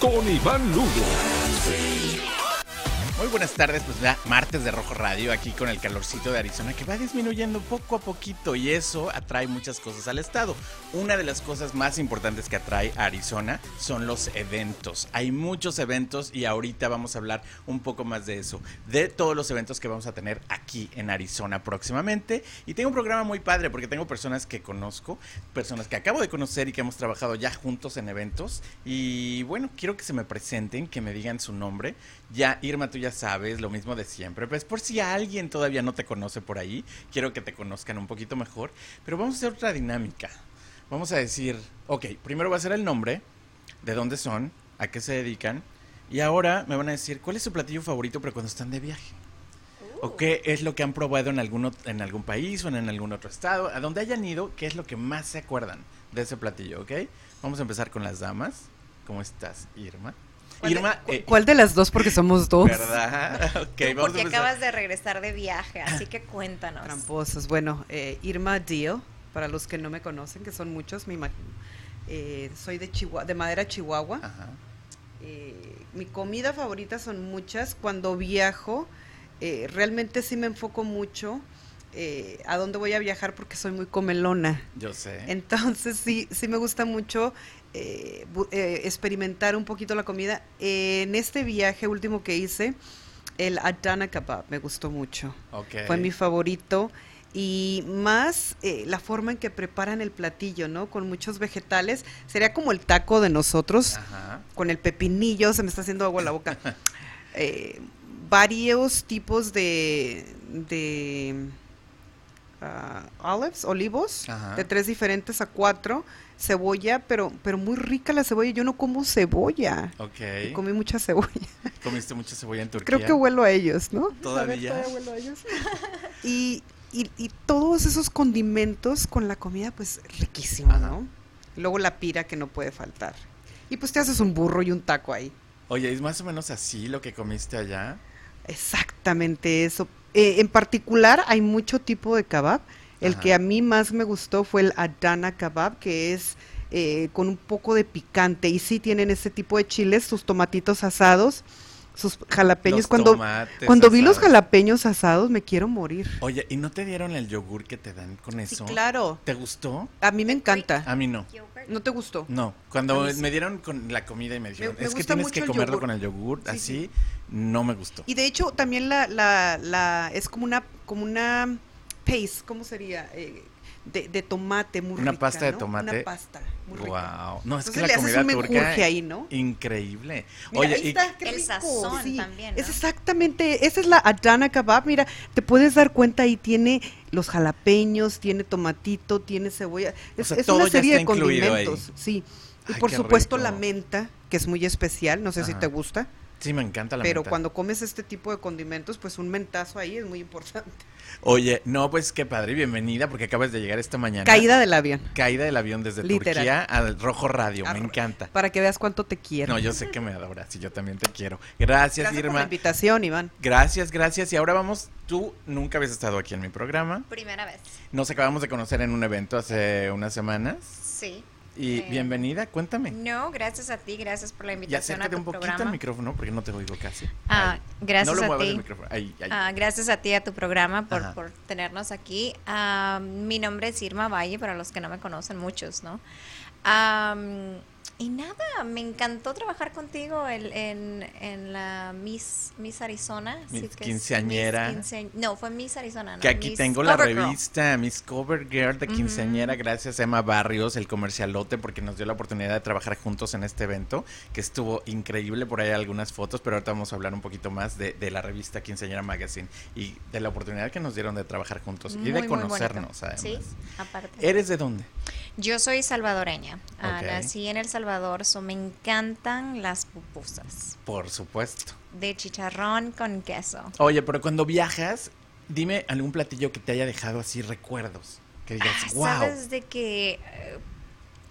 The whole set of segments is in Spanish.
con Iván Lugo. Muy buenas tardes, pues ya martes de Rojo Radio aquí con el calorcito de Arizona que va disminuyendo poco a poquito y eso atrae muchas cosas al estado. Una de las cosas más importantes que atrae a Arizona son los eventos. Hay muchos eventos y ahorita vamos a hablar un poco más de eso, de todos los eventos que vamos a tener aquí en Arizona próximamente. Y tengo un programa muy padre porque tengo personas que conozco, personas que acabo de conocer y que hemos trabajado ya juntos en eventos. Y bueno, quiero que se me presenten, que me digan su nombre. Ya, Irma, tú ya sabes, lo mismo de siempre. Pues por si alguien todavía no te conoce por ahí, quiero que te conozcan un poquito mejor. Pero vamos a hacer otra dinámica. Vamos a decir, ok, primero va a ser el nombre, de dónde son, a qué se dedican. Y ahora me van a decir, ¿cuál es su platillo favorito pero cuando están de viaje? ¿O qué es lo que han probado en, algún, en algún país o en algún otro estado? A donde hayan ido, ¿qué es lo que más se acuerdan de ese platillo? ¿Ok? Vamos a empezar con las damas. ¿Cómo estás, Irma? ¿Cuál, Irma, de, eh, ¿Cuál de las dos? Porque somos dos. ¿Verdad? Vamos Porque a acabas de regresar de viaje, así que cuéntanos. Tramposos. Bueno, eh, Irma Dio, para los que no me conocen, que son muchos, me imagino. Eh, soy de Chihuahua, de Madera, Chihuahua. Ajá. Eh, mi comida favorita son muchas. Cuando viajo, eh, realmente sí me enfoco mucho eh, a dónde voy a viajar porque soy muy comelona. Yo sé. Entonces sí, sí me gusta mucho eh, eh, experimentar un poquito la comida. en este viaje último que hice, el Adana Kebab me gustó mucho. Ok. Fue mi favorito. Y más la forma en que preparan el platillo, ¿no? Con muchos vegetales. Sería como el taco de nosotros, Ajá. con el pepinillo, se me está haciendo agua en la boca. Varios tipos de, de ah, olives, olivos, Ajá. de tres diferentes a cuatro, cebolla, pero, pero muy rica la cebolla. Yo no como cebolla. Ok. Y comí mucha cebolla. ¿Comiste mucha cebolla en Turquía? Creo que huelo a ellos, ¿no? ¿Todavía? Ver, todavía huelo a ellos. Y, y, y todos esos condimentos con la comida, pues riquísimo, Ajá. ¿no? Luego la pira que no puede faltar. Y pues te haces un burro y un taco ahí. Oye, ¿es más o menos así lo que comiste allá? Exactamente eso. Eh, en particular hay mucho tipo de kebab. El Ajá. que a mí más me gustó fue el Adana kebab, que es eh, con un poco de picante. Y sí tienen ese tipo de chiles, sus tomatitos asados, sus jalapeños. Los cuando tomates cuando vi los jalapeños asados me quiero morir. Oye, ¿y no te dieron el yogur que te dan con Sí, eso? claro. ¿Te gustó? A mí me encanta. A mí no. ¿No te gustó? No, cuando sí. me dieron con la comida y me dijeron, me es que tienes que comerlo yogur. con el yogur, Sí, así, sí. No me gustó. Y de hecho también la, la, la es como una como una paste, ¿cómo sería? Eh, de, de tomate muy Una rica, pasta de ¿no? tomate. Una pasta muy rica. Wow. No, es que Entonces la le haces comida un turca ahí, ¿no? increíble. Mira, Oye, ahí y está, qué El rico. sazón Sí, también, ¿no? Es exactamente, esa es la Adana Kebab, mira, te puedes dar cuenta ahí tiene los jalapeños, tiene tomatito, tiene cebolla, es, sea, es todo una ya serie de ahí. condimentos, sí. Y Ay, por supuesto rico. la menta, que es muy especial, no sé si te gusta, sí me encanta la pero menta. cuando comes este tipo de condimentos, pues un mentazo ahí es muy importante. Oye, no, pues qué padre, bienvenida porque acabas de llegar esta mañana. Caída del avión, Caída del avión desde Literal. Turquía al Rojo Radio, me encanta. para que veas cuánto te quiero. No, yo sé que me adoras y yo también te quiero. Gracias, Gracias por la Irma. invitación, Iván. Gracias, gracias. Y ahora vamos, tú nunca habías estado aquí en mi programa. Primera vez. Nos acabamos de conocer en un evento hace unas semanas. Sí. Y Eh, bienvenida, cuéntame. No, gracias a ti, gracias por la Y invitación a acércate tu un poquito programa. al micrófono porque no te oigo casi. Ah, gracias no lo a ti. el micrófono. Ahí, ahí. Ah, gracias a ti, a tu programa, por, por tenernos aquí. Ah, mi nombre es Irma Valle, para los que no me conocen, muchos, ¿no? Y nada, me encantó trabajar contigo en, en la Miss, Miss Arizona. Miss sí que quinceañera. Miss quince- no, fue Miss Arizona. ¿no? Que aquí Miss tengo la revista Miss Cover Girl de quinceañera, gracias a Emma Barrios, el comercialote, porque nos dio la oportunidad de trabajar juntos en este evento, que estuvo increíble, por ahí hay algunas fotos, pero ahorita vamos a hablar un poquito más de, de la revista Quinceañera Magazine y de la oportunidad que nos dieron de trabajar juntos y de conocernos además. Sí, aparte. ¿Eres de dónde? Yo soy salvadoreña. Ah, Ok. nací en El Salvador. Salvador, so me encantan las pupusas Por supuesto. de chicharrón con queso. Oye, pero cuando viajas, dime algún platillo que te haya dejado así recuerdos. Que digas, Ah, wow. Sabes de que eh,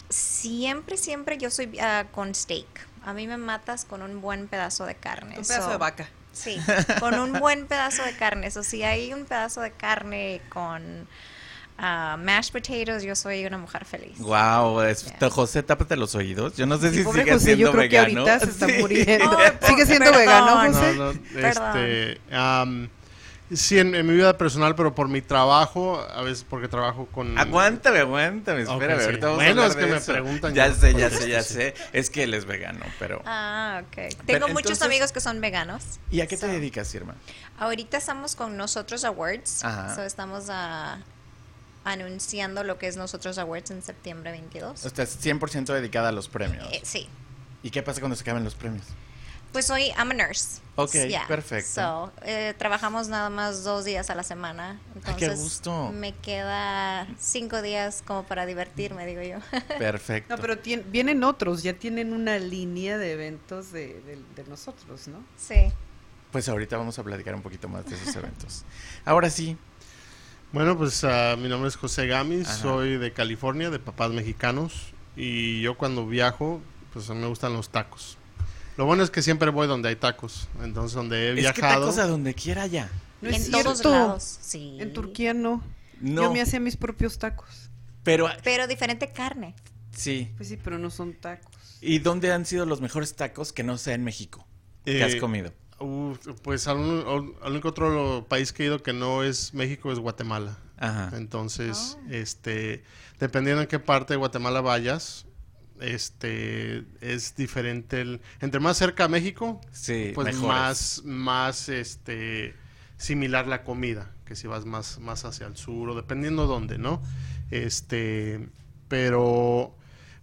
siempre, siempre yo soy ah, con steak. A mí me matas con un buen pedazo de carne. Un pedazo so- de vaca. Sí, con un buen pedazo de carne. Eso si hay un pedazo de carne con ah, mashed potatoes, yo soy una mujer feliz. Wow, es- Yeah. José, tápate los oídos. Yo no sé Sí, si sigue José, siendo yo creo que vegano. ahorita se está Sí. muriendo. Ay, ¿Sigue siendo perdón. vegano, No, José? No, este, sí, en, en mi vida personal, pero por mi trabajo, a veces porque trabajo con... Aguántame, aguántame, espérame, sí. ahorita vamos a Bueno, es que de me eso. preguntan, Ya sé, ya sé, ya sé. Es que él es vegano, pero... Ah, ok. Pero Tengo muchos entonces- amigos que son veganos. ¿Y a qué te dedicas, Irma? Ahorita estamos con Nosotros Awards. Ajá. So, estamos ah, anunciando lo que es Nosotros Awards en septiembre 22. O sea, es 100% dedicada a los premios. Eh, sí. ¿Y qué pasa cuando se acaban los premios? Pues soy, I'm a nurse. Ok, Yeah. perfecto. So, eh, trabajamos nada más dos días a la semana. Ay, qué gusto. me queda cinco días como para divertirme, digo yo. Perfecto. No, pero tien- vienen otros, ya tienen una línea de eventos de, de- de nosotros, ¿no? sí. Pues ahorita vamos a platicar un poquito más de esos eventos. Ahora sí, Bueno, pues ah, mi nombre es José Gamis, Ajá. soy de California, de papás mexicanos, y yo cuando viajo, pues a mí me gustan los tacos. Lo bueno es que siempre voy donde hay tacos, entonces donde he es que viajado... tacos a donde quiera ya. No en es todos cierto. lados. Sí. En Turquía no. No, Yo me hacía mis propios tacos. pero Pero diferente carne. sí. Pues sí, pero no son tacos. ¿Y dónde han sido los mejores tacos que no sea en México? que has Eh, comido? Uh, pues al, un- al único otro país que he ido que no es México es Guatemala. Ajá. Entonces, Oh. este, dependiendo en qué parte de Guatemala vayas, este, es diferente. El, entre más cerca a México, Sí, pues mejores. más, más, este, similar la comida, que si vas más, más hacia el sur o dependiendo dónde, ¿no? Este, pero,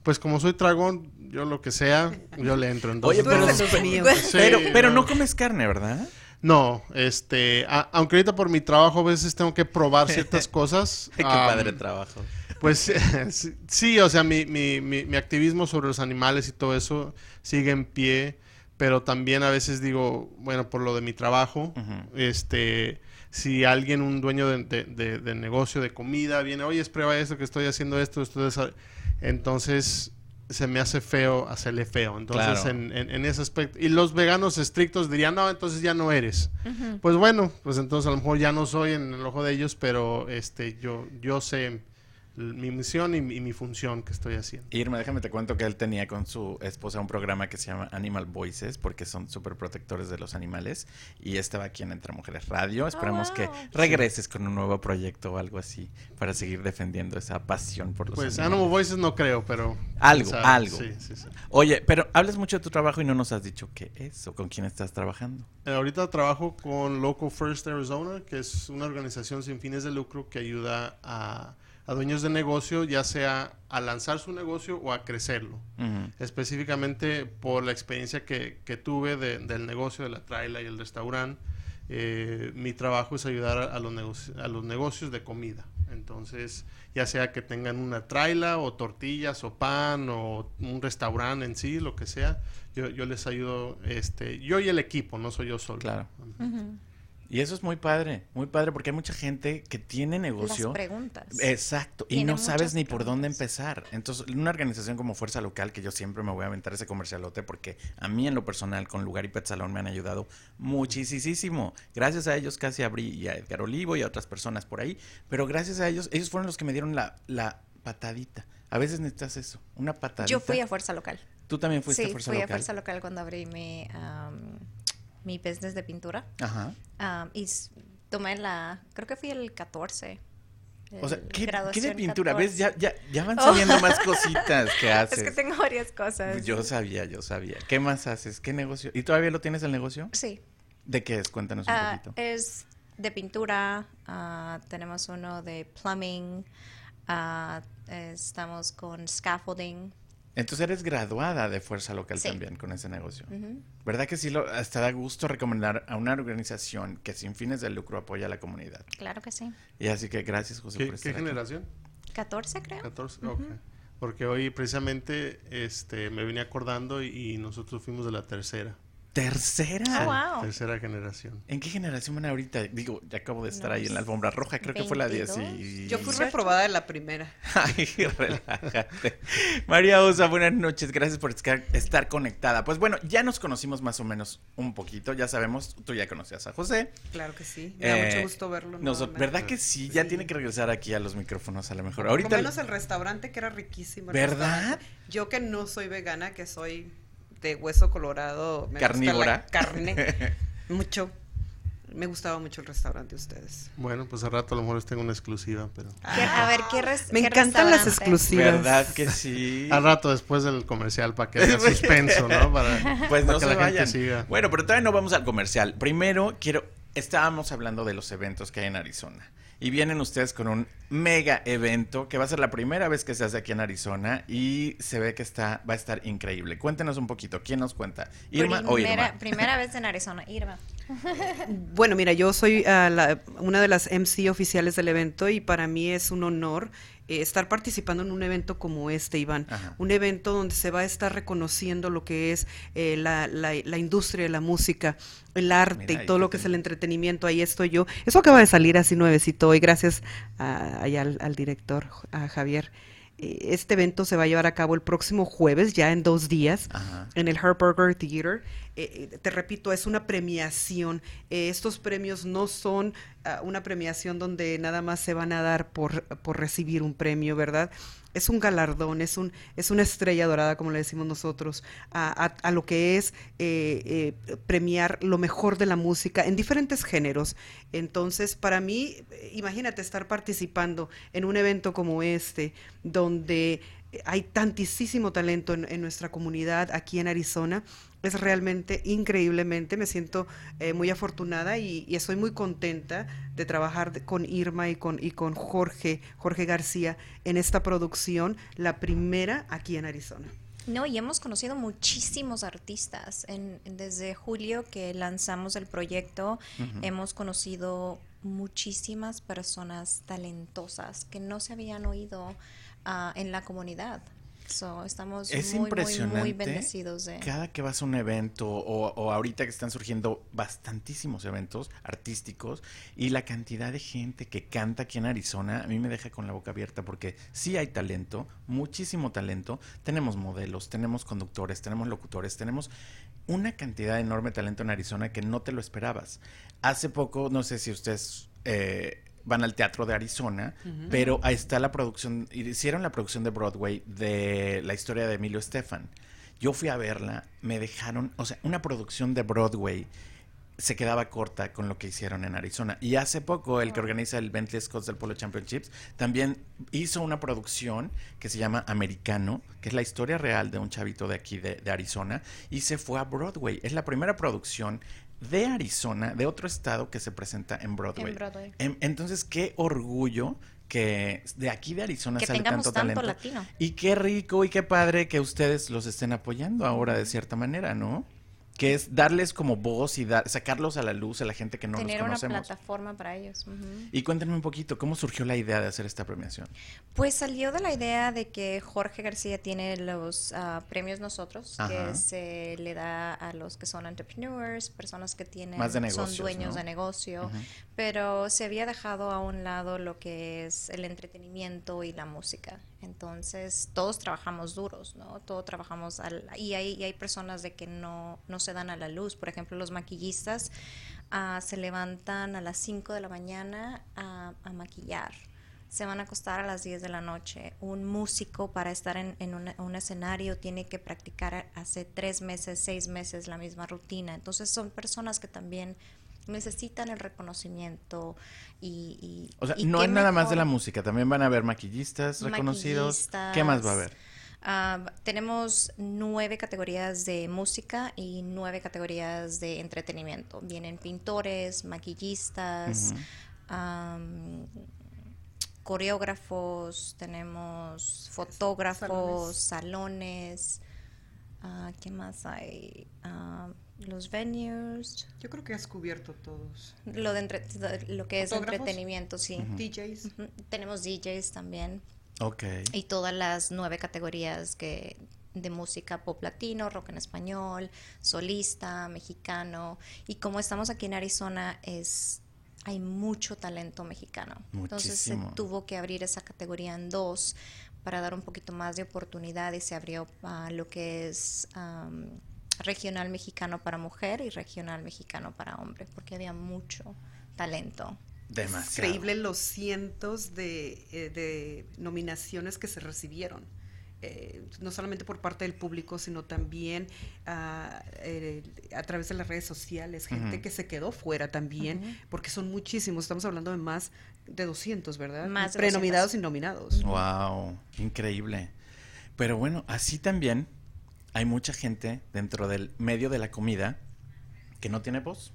pues como soy dragón, yo lo que sea, yo le entro. Entonces, Oye, pero, Tú eres de los pe- míos. Sí, pero, pero no no. comes carne, ¿verdad? No, este, a- aunque ahorita por mi trabajo a veces tengo que probar ciertas cosas. Qué am, padre trabajo. Pues sí, o sea, mi, mi, mi, mi activismo sobre los animales y todo eso sigue en pie, pero también a veces digo, bueno, por lo de mi trabajo, este, si alguien, un dueño de, de- de- de negocio de comida, viene, oye, prueba esto, que estoy haciendo esto, esto, eso", entonces se me hace feo hacerle feo. Entonces, Claro. en, en- en ese aspecto, y los veganos estrictos dirían, no, entonces ya no eres. Pues bueno, pues entonces a lo mejor ya no soy en el ojo de ellos, pero este, yo, yo sé mi misión y, mi- y mi función que estoy haciendo. Irma, déjame te cuento que él tenía con su esposa un programa que se llama Animal Voices, porque son súper protectores de los animales. Y estaba aquí en Entre Mujeres Radio. Esperamos que wow. regreses con un nuevo proyecto o algo así para seguir defendiendo esa pasión por los Pues animales. Animal Voices no creo, pero... Algo, algo. Sí, sí, sí. Oye, pero hablas mucho de tu trabajo y no nos has dicho qué es o con quién estás trabajando. Eh, ahorita trabajo con Local First Arizona, que es una organización sin fines de lucro que ayuda a, a dueños de negocio, ya sea a lanzar su negocio o a crecerlo. Específicamente por la experiencia que, que tuve de- del negocio de la traila y el restaurante. eh, mi trabajo es ayudar a, a los negoci- a los negocios de comida. Entonces, ya sea que tengan una traila o tortillas o pan o un restaurante en sí, lo que sea, yo, yo les ayudo, este, yo y el equipo, no soy yo solo. Claro. Y eso es muy padre, muy padre, porque hay mucha gente que tiene Las negocio. preguntas. Exacto, y no sabes ni por dónde empezar. Entonces, una organización como Fuerza Local, que yo siempre me voy a aventar ese comercialote, porque a mí en lo personal, con Lugar y Pet Salón, me han ayudado muchísimo. Gracias a ellos casi abrí y a Edgar Olivo y a otras personas por ahí, pero gracias a ellos, ellos fueron los que me dieron la, la patadita. A veces necesitas eso, una patadita. Yo fui a Fuerza Local. Tú también fuiste sí, a Fuerza fui a Local. Fuerza Local cuando abrí mi, mi business de pintura. Ajá. Am, y tomé la, creo que fui el 14. O sea, ¿qué, qué de pintura? ¿Ves? 14. Ya, ya, ya van Oh. saliendo más cositas que haces. Es que tengo varias cosas. Yo sabía, yo sabía. ¿Qué más haces? ¿Qué negocio? ¿Y todavía lo tienes el negocio? Sí. ¿De qué es? Cuéntanos un Ah, poquito. es de pintura, ah, tenemos uno de plumbing, ah, estamos con scaffolding. Entonces eres graduada de Fuerza Local Sí. también con ese negocio. ¿Verdad que sí? Lo, hasta da gusto recomendar a una organización que sin fines de lucro apoya a la comunidad. Claro que sí. Y así que gracias, José, ¿Qué, por qué estar aquí. generación? 14 creo. 14, ok. porque hoy precisamente este, me venía acordando y, y nosotros fuimos de la tercera. Tercera. Oh, wow. Tercera generación. ¿En qué generación van ahorita? Digo, ya acabo de estar ahí en la alfombra roja, creo que fue la 10 y... Yo fui reprobada de la primera. Ay, relájate. María Osa, buenas noches, gracias por estar, conectada. Pues bueno, ya nos conocimos más o menos un poquito, ya sabemos, tú ya conocías a José. Claro que sí. Me da Eh, mucho gusto verlo. nos-. ¿Verdad que sí? Ya Sí. tiene que regresar aquí a los micrófonos a lo mejor. Por Ahorita... lo menos el restaurante que era riquísimo. ¿Verdad? Yo que no soy vegana, que soy de hueso colorado. Me gusta Carnívora. la carne. mucho. Me gustaba mucho el restaurante de ustedes. Bueno, pues al rato a lo mejor les tengo una exclusiva, pero... ¿Qué- a ver, ¿qué res- Me qué encantan las exclusivas. ¿Verdad que sí? Al rato después del comercial para que haya suspenso, ¿no? Para, Pues para no que se la vayan. gente siga. Bueno, pero todavía no vamos al comercial. Primero quiero, estábamos hablando de los eventos que hay en Arizona. Y vienen ustedes con un mega evento que va a ser la primera vez que se hace aquí en Arizona y se ve que está, va a estar increíble. Cuéntenos un poquito, ¿quién nos cuenta? ¿Irma o primera, Irma? primera vez en Arizona, Irma. Bueno, mira, yo soy ah, la- una de las MC oficiales del evento y para mí es un honor eh, estar participando en un evento como este, Iván. Ajá. Un evento donde se va a estar reconociendo lo que es eh, la, la- la industria de la música, el arte Mira, y todo lo que es el entretenimiento. Ahí estoy yo. Eso acaba de salir así nuevecito hoy, gracias a- allá al, al director, a Javier. Eh, Este evento se va a llevar a cabo el próximo jueves, ya en dos días Ajá. en el Herberger Theater. Eh, eh, te repito, es una premiación. Eh, estos premios no son ah, una premiación donde nada más se van a dar por, recibir un premio, ¿verdad? Es un galardón, es, un, es una estrella dorada, como le decimos nosotros, a, a- lo que es premiar lo mejor de la música en diferentes géneros. Entonces, para mí, imagínate estar participando en un evento como este, donde hay tantísimo talento en, en nuestra comunidad aquí en Arizona. Es realmente increíblemente, me siento eh, muy afortunada y, y estoy muy contenta de trabajar con Irma y con, y con Jorge, Jorge García en esta producción, la primera aquí en Arizona. No, y hemos conocido muchísimos artistas. En, desde julio que lanzamos el proyecto, hemos conocido muchísimas personas talentosas que no se habían oído ah, en la comunidad. So, estamos Es muy, muy, impresionante. muy bendecidos de... Cada que vas a un evento o, o ahorita que están surgiendo bastantísimos eventos artísticos y la cantidad de gente que canta aquí en Arizona a mí me deja con la boca abierta porque sí hay talento, muchísimo talento. Tenemos modelos, tenemos conductores, tenemos locutores, tenemos una cantidad enorme de talento en Arizona que no te lo esperabas. Hace poco, no sé si ustedes eh, van al teatro de Arizona, pero ahí está la producción, hicieron la producción de Broadway de la historia de Emilio Estefan. Yo fui a verla, me dejaron, o sea, una producción de Broadway se quedaba corta con lo que hicieron en Arizona. Y hace poco el que organiza el Bentley Scots del Polo Championships también hizo una producción que se llama Americano, que es la historia real de un chavito de aquí de, de Arizona, y se fue a Broadway. Es la primera producción de Arizona, de otro estado que se presenta en Broadway. En Broadway. Em- Entonces, qué orgullo que de aquí de Arizona Que sale tanto tanto talento. latino. Y qué rico y qué padre que ustedes los estén apoyando ahora de cierta manera, ¿no? Que es darles como voz y dar, sacarlos a la luz a la gente que no tener los una conocemos. plataforma para ellos. Y cuéntenme un poquito, ¿cómo surgió la idea de hacer esta premiación? Pues salió de la idea de que Jorge García tiene los ah, premios nosotros, Ajá. que se le da a los que son entrepreneurs, personas que tienen Más de son dueños ¿no? de negocio, pero se había dejado a un lado lo que es el entretenimiento y la música. Entonces todos trabajamos duros, ¿no? Todos trabajamos al, y hay y hay personas de que no no se dan a la luz. Por ejemplo, los maquillistas ah, se levantan a las 5 de la mañana a, maquillar se van a acostar a las 10 de la noche. Un músico para estar en, en un escenario tiene que practicar hace tres meses, seis meses la misma rutina. Entonces son personas que también necesitan el reconocimiento y... y- O sea, y no es nada más de la música, también van a haber maquillistas reconocidos. ¿Qué más va a haber? Ah, tenemos nueve categorías de música y nueve categorías de entretenimiento. Vienen pintores, maquillistas, coreógrafos, tenemos fotógrafos, salones. ah, ¿Qué más hay? Los venues, Yo creo que has cubierto todos. lo, de entre- lo que es entretenimiento, sí. DJs. Ujú, Tenemos DJs también. Ok. Y todas las nueve categorías que de música pop latino, rock en español, solista, mexicano. Y como estamos aquí en Arizona, es hay mucho talento mexicano. Entonces se Muchísimo. tuvo que abrir esa categoría en dos para dar un poquito más de oportunidad y se abrió a lo que es am, regional mexicano para mujer y regional mexicano para hombre, porque había mucho talento. Demasiado. Increíble los cientos de, eh, de nominaciones que se recibieron. Eh, no solamente por parte del público, sino también ah, eh, a través de las redes sociales, gente que se quedó fuera también, porque son muchísimos, estamos hablando de más de 200, ¿verdad? Más de Prenominados 200. y nominados. Wow, increíble. Pero bueno, así también hay mucha gente dentro del medio de la comida que no tiene voz.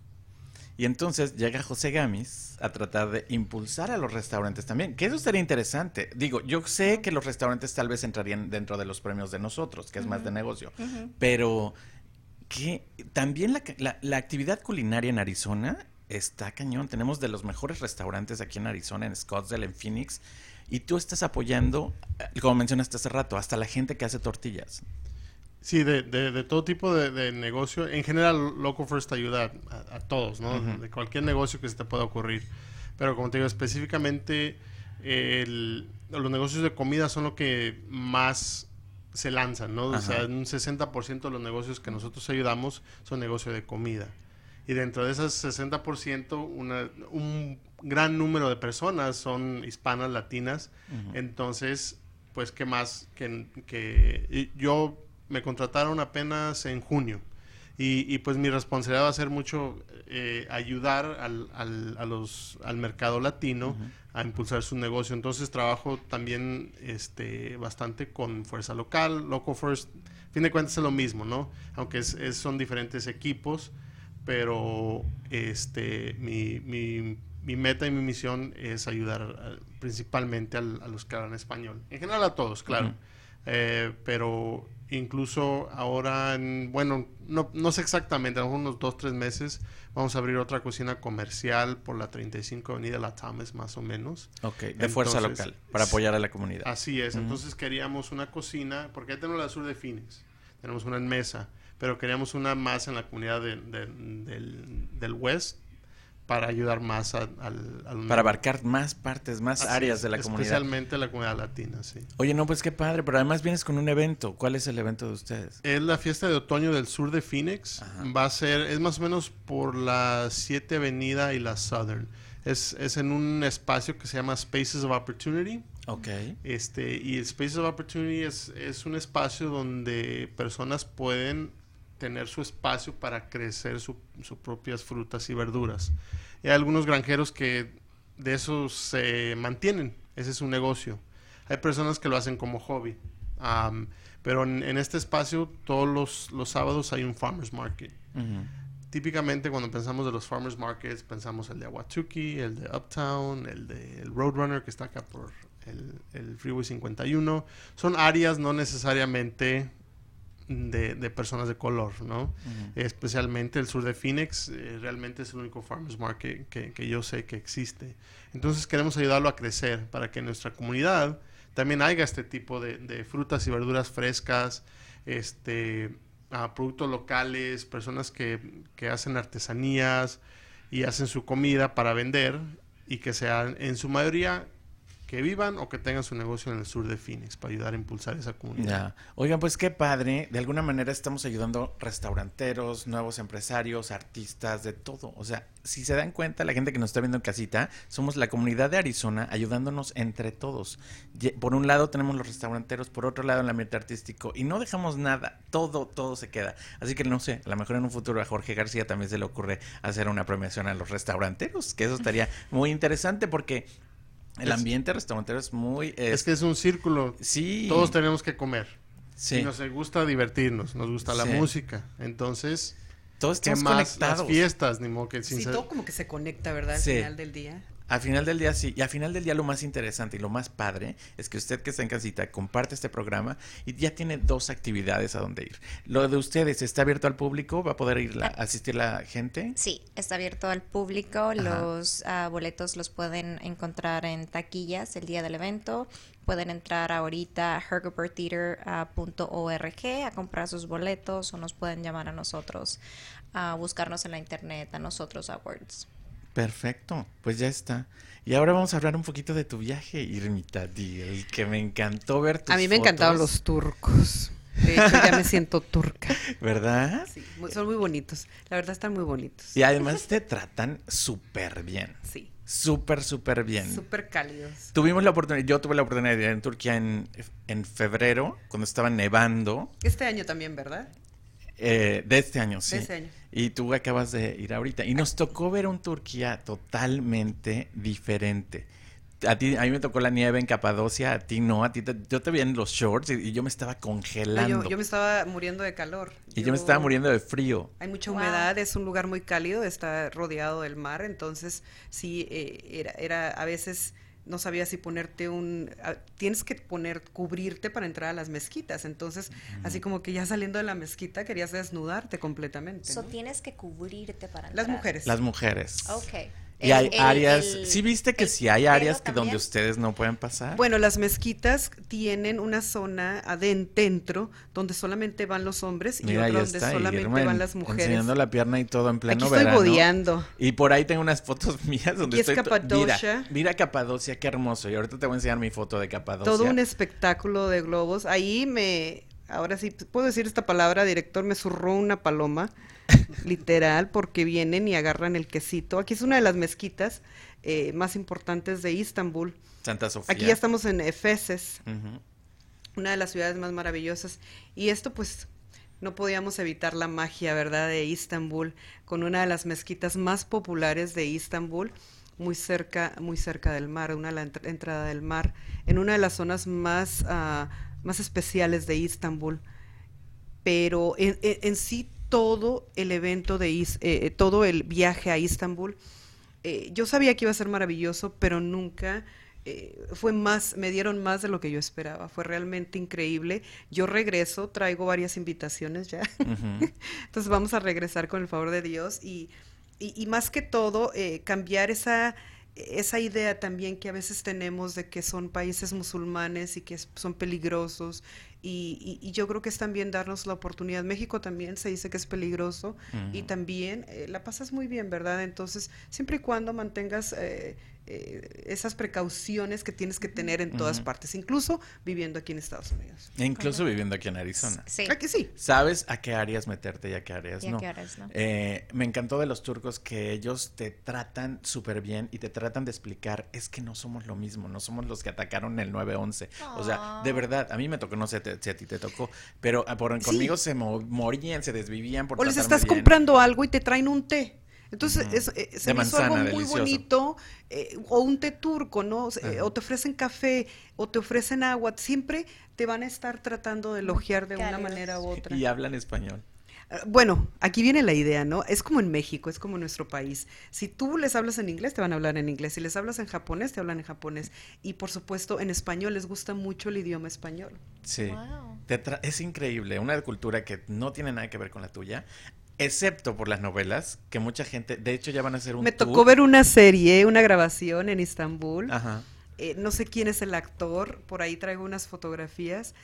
Y entonces llega José Gamis a tratar de impulsar a los restaurantes también, que eso sería interesante. Digo, yo sé que los restaurantes tal vez entrarían dentro de los premios de nosotros, que es más de negocio, pero que también la, la- la actividad culinaria en Arizona está cañón. Tenemos de los mejores restaurantes aquí en Arizona, en Scottsdale, en Phoenix, y tú estás apoyando, eh, como mencionaste hace rato, hasta la gente que hace tortillas. Sí, de, de, de todo tipo de, de negocio. En general, Local First ayuda a, a todos, ¿no? Ujú. De cualquier negocio que se te pueda ocurrir. Pero como te digo, específicamente el- los negocios de comida son lo que más se lanzan, ¿no? O Ajá. sea, un 60% de los negocios que nosotros ayudamos son negocios de comida. Y dentro de esas 60%, una, un gran número de personas son hispanas, latinas. Entonces, pues, ¿qué más? Que, que yo me contrataron apenas en junio. Y, y, pues mi responsabilidad va a ser mucho eh, ayudar al, al, a los, al mercado latino a impulsar su negocio. Entonces trabajo también este, bastante con Fuerza Local, Local First. A fin de cuentas es lo mismo, ¿no? Aunque es, es- son diferentes equipos, pero este, mi, mi, mi meta y mi misión es ayudar a- principalmente al- a los que hablan español. En general a todos, claro. Eh, pero incluso ahora, en- bueno, no, no sé exactamente, a lo mejor unos dos, tres meses, vamos a abrir otra cocina comercial por la 35 Avenida La Thomas, más o menos. Ok, de fuerza local, para apoyar a la comunidad. Así es, entonces queríamos una cocina, porque ya tenemos la sur de Phoenix, tenemos una en Mesa, pero queríamos una más en la comunidad de- de- del, del West para ayudar más a- al, al- Para abarcar más partes, más Así áreas de la comunidad. Especialmente la comunidad latina, sí. Oye, no, pues qué padre, pero además vienes con un evento. ¿Cuál es el evento de ustedes? Es la fiesta de otoño del sur de Phoenix. Ajá. Va a ser, es más o menos por la 7 Avenida y la Southern. Es, es en un espacio que se llama Spaces of Opportunity. Ok. Este, y el Spaces of Opportunity es, es un espacio donde personas pueden tener su espacio para crecer su- sus propias frutas y verduras. Y hay algunos granjeros que de eso se mantienen. Ese es su negocio. Hay personas que lo hacen como hobby. Pero en, en este espacio, todos los, los sábados hay un farmer's market. Típicamente cuando pensamos de los farmers markets, pensamos el de Awatuki, el de Uptown, el de el Roadrunner que está acá por el, el Freeway 51. Son áreas no necesariamente de, de personas de color, ¿no? Especialmente el sur de Phoenix, eh, realmente es el único farmers market que, que yo sé que existe. Entonces queremos ayudarlo a crecer para que en nuestra comunidad también haya este tipo de, de frutas y verduras frescas, este, a productos locales, personas que, que hacen artesanías y hacen su comida para vender y que sean en su mayoría que vivan o que tengan su negocio en el sur de Phoenix para ayudar a impulsar esa comunidad. Ya. Oigan, pues qué padre. De alguna manera estamos ayudando restauranteros, nuevos empresarios, artistas, de todo. O sea, si se dan cuenta, la gente que nos está viendo en casita, somos la comunidad de Arizona ayudándonos entre todos. Por un lado tenemos los restauranteros, por otro lado el ambiente artístico y no dejamos nada. Todo, todo se queda. Así que no sé, a lo mejor en un futuro a Jorge García también se le ocurre hacer una premiación a los restauranteros, que eso estaría muy interesante porque el Es- ambiente restaurantero es muy... Es que es un círculo. Sí. Todos tenemos que comer. Sí. Y nos gusta divertirnos, nos gusta la Sí. música. Entonces, Todos ¿qué estamos más? Las conectados. fiestas, ni modo que sin Sí, ser- todo como que se conecta, ¿verdad? Al Sí. final del día. Al final del día sí, y al final del día lo más interesante y lo más padre es que usted que está en casita comparte este programa y ya tiene dos actividades a donde ir. Lo de ustedes está abierto al público, va a poder ir la, asistir la gente. Sí, está abierto al público. Los uh, boletos los pueden encontrar en taquillas el día del evento. Pueden entrar ahorita a hergobertheater.org a comprar sus boletos o nos pueden llamar a nosotros a buscarnos en la internet, a nosotros Awards. Perfecto, pues ya está. Y ahora vamos a hablar un poquito de tu viaje, Irmita el que me encantó ver tus A mí me encantaban los turcos. De hecho, ya me siento turca. ¿Verdad? Sí, son muy bonitos. La verdad están muy bonitos. Y además te tratan súper bien. Sí. Súper, súper bien. Súper cálidos. Tuvimos la oportunidad, yo tuve la oportunidad de ir en Turquía en, en febrero, cuando estaba nevando. Este año también, ¿verdad? Eh, de este año, sí. De este año. Y tú acabas de ir ahorita. Y nos tocó ver un Turquía totalmente diferente. A ti, a mí me tocó la nieve en Capadocia, a ti no, a ti yo te vi en los shorts y, yo me estaba congelando. yo, me estaba muriendo de calor. Y yo, me estaba muriendo de frío. Hay mucha humedad, es un lugar muy cálido, está rodeado del mar, entonces sí, eh, era, era a veces no sabía si ponerte un tienes que poner cubrirte para entrar a las mezquitas entonces así como que ya saliendo de la mezquita querías desnudarte completamente ¿no? tienes que cubrirte para entrar. las mujeres las mujeres Ok. Y hay áreas, ¿sí viste que sí hay áreas que donde ustedes no pueden pasar? Bueno, las mezquitas tienen una zona adentro donde solamente van los hombres y otra donde solamente van las mujeres. Enseñando la pierna y todo en pleno Aquí estoy bodeando. Y por ahí tengo unas fotos mías donde estoy... Capadocia. Mira, mira Capadocia, qué hermoso. Y ahorita te voy a enseñar mi foto de Capadocia. Todo un espectáculo de globos. Ahí me... Ahora sí, puedo decir esta palabra, director, me zurró una paloma literal, porque vienen y agarran el quesito. Aquí es una de las mezquitas eh, más importantes de Istambul. Santa Sofía. Aquí ya estamos en Efeses, una de las ciudades más maravillosas. Y esto pues no podíamos evitar la magia, ¿verdad?, de Istambul, con una de las mezquitas más populares de Istambul, muy cerca, muy cerca del mar, una de la entrada del mar, en una de las zonas más, ah, más especiales de Istambul. Pero en, en sí todo el evento de eh, eh, todo el viaje a Istambul. Eh, yo sabía que iba a ser maravilloso, pero nunca fue más, me dieron más de lo que yo esperaba. Fue realmente increíble. Yo regreso, traigo varias invitaciones ya. Entonces vamos a regresar con el favor de Dios y, y, más que todo cambiar esa esa idea también que a veces tenemos de que son países musulmanes y que son peligrosos y, yo creo que es también darnos la oportunidad. México también se dice que es peligroso y también eh, la pasas muy bien, ¿verdad? Entonces, siempre y cuando mantengas eh, eh, esas precauciones que tienes que tener en todas partes, incluso viviendo aquí en Estados Unidos. E incluso viviendo aquí en Arizona. Sí. Aquí sí. Sabes a qué áreas meterte y a qué áreas no. Eh, me encantó de los turcos que ellos te tratan súper bien y te tratan de explicar, es que no somos lo mismo, no somos los que atacaron el 9-11. O sea, de verdad, a mí me tocó, no sé si a ti te tocó, pero ah, por, conmigo se morían, se desvivían por O les estás comprando algo y te traen un té. Entonces, eh, se me hizo algo muy bonito, eh, o un té turco, ¿no? Eh, o te ofrecen café, o te ofrecen agua, siempre te van a estar tratando de elogiar de una manera u otra. Y hablan español. Ah, bueno, aquí viene la idea, ¿no? Es como en México, es como en nuestro país. Si tú les hablas en inglés, te van a hablar en inglés. Si les hablas en japonés, te hablan en japonés. Y por supuesto, en español les gusta mucho el idioma español. Sí. es increíble. Una cultura que no tiene nada que ver con la tuya excepto por las novelas, que mucha gente, de hecho ya van a hacer un Me tocó ver una serie, una grabación en Istambul. Ajá. Eh, no sé quién es el actor, por ahí traigo unas fotografías,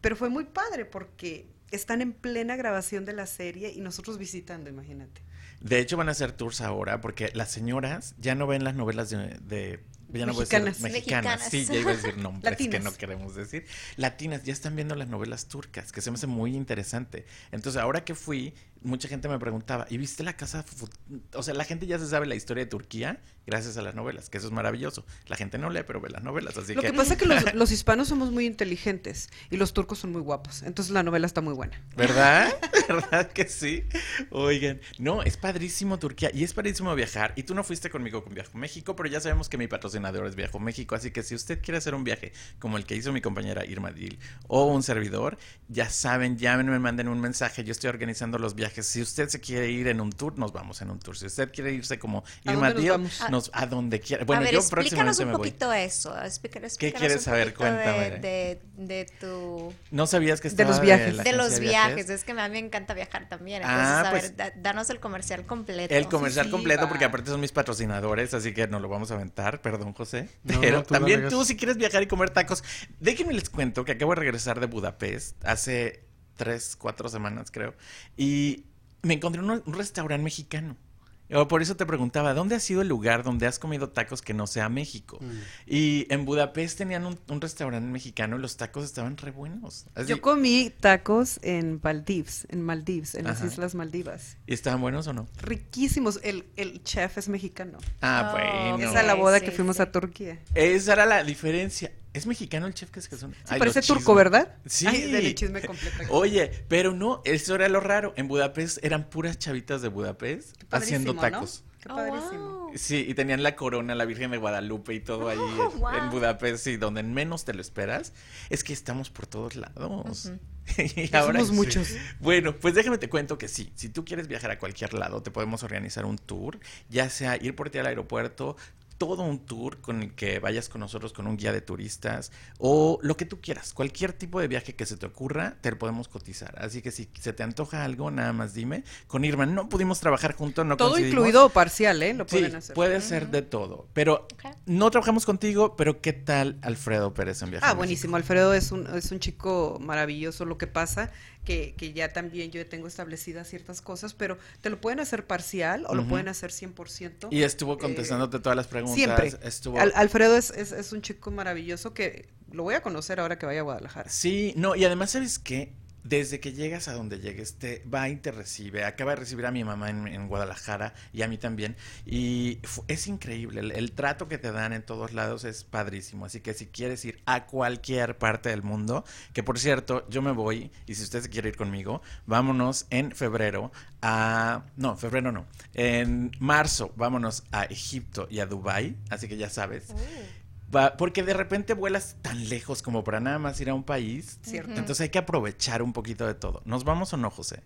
pero fue muy padre porque están en plena grabación de la serie y nosotros visitando, imagínate. De hecho van a hacer tours ahora porque las señoras ya no ven las novelas de ya no mexicanas. Voy a decir mexicanas. Sí, ya iba a decir nombres que no queremos decir. Latinas, ya están viendo las novelas turcas, que se me hace muy interesante. Entonces, ahora que fui, mucha gente me preguntaba, ¿y viste la casa? O sea, la gente ya se sabe la historia de Turquía gracias a las novelas, que eso es maravilloso. La gente no lee, pero ve las novelas, así Lo que, pasa es que los, los, hispanos somos muy inteligentes y los turcos son muy guapos. Entonces, la novela está muy buena. ¿Verdad? ¿Verdad que sí? Oigan, no, es padrísimo Turquía y es padrísimo viajar. Y tú no fuiste conmigo con Viajo México, pero ya sabemos que mi patrocinador es Viajo México, así que si usted quiere hacer un viaje como el que hizo mi compañera Irma Dil o un servidor, ya saben, llámenme, manden un mensaje, yo estoy organizando los viajes viajes. Si usted se quiere ir en un tour, nos vamos en un tour. Si usted quiere irse como ¿A Irma nos Díaz, nos- a donde quiera. a Bueno, ver, yo próximamente un me voy. poquito eso. explícanos quieres un saber? de- Cuéntame. De, de tu... No sabías que De estaba los viajes. De los viajes. es que a mí me encanta viajar también. Entonces, Ah, a pues- ver, da- danos el comercial completo. El comercial sí, completo, va. porque aparte son mis patrocinadores, así que no lo vamos a aventar, perdón, José. No, Pero no, tú también tú, si quieres viajar y comer tacos, déjenme les cuento que acabo de regresar de Budapest hace tres, cuatro semanas, creo, y me encontré en un, un restaurante mexicano. Yo Por eso te preguntaba, ¿dónde ha sido el lugar donde has comido tacos que no sea México? Mm. Y en Budapest tenían un, un restaurante mexicano y los tacos estaban re buenos. Así- Yo comí tacos en Maldives, en Maldives, en las. Islas Maldivas. ¿Y estaban buenos o no? Riquísimos. El, el chef es mexicano. Ah, Oh, bueno. Esa es la boda sí, que fuimos sí. a Turquía. Esa era la diferencia. ¿Es mexicano el chef que es que son? Sí, Ay, parece turco. ¿verdad? Sí. Ay, del chisme completo. aquí. Oye, pero no, eso era lo raro. En Budapest eran puras chavitas de Budapest Qué haciendo tacos. Qué Oh, padrísimo. wow. Sí, y tenían la corona, la Virgen de Guadalupe y todo ahí Oh, en, wow. en Budapest, y donde menos te lo esperas, es que estamos por todos lados. Y ahora somos muchos. Bueno, pues déjame te cuento que sí. Si tú quieres viajar a cualquier lado, te podemos organizar un tour, ya sea ir por ti al aeropuerto, todo un tour con el que vayas con nosotros con un guía de turistas o lo que tú quieras. Cualquier tipo de viaje que se te ocurra, te lo podemos cotizar. Así que si se te antoja algo, nada más dime. Con Irma no pudimos trabajar juntos, no Todo incluido o parcial, ¿eh? Lo Sí, pueden hacer. puede ser de todo. Pero no trabajamos contigo, pero ¿qué tal Alfredo Pérez en viaje? Ah, buenísimo. Alfredo es un, es un chico maravilloso. Lo que pasa que, que ya también yo tengo establecidas ciertas cosas, pero te lo pueden hacer parcial o lo pueden hacer 100%. Y estuvo contestándote todas las preguntas. siempre. Estuvo... Al- Alfredo es, es, es un chico maravilloso que lo voy a conocer ahora que vaya a Guadalajara. Sí, no, y además, ¿sabes qué? Desde que llegas a donde llegues, te va y te recibe. Acaba de recibir a mi mamá en, Guadalajara y a mí también. Y es increíble. El, trato que te dan en todos lados es padrísimo. Así que si quieres ir a cualquier parte del mundo, que por cierto, yo me voy, y si usted quiere ir conmigo, vámonos en febrero a. No, febrero no. En marzo, vámonos a Egipto y a Dubai. Así que ya sabes. Va- porque de repente vuelas tan lejos como para nada más ir a un país. Cierto. Entonces hay que aprovechar un poquito de todo. ¿Nos vamos o no, José?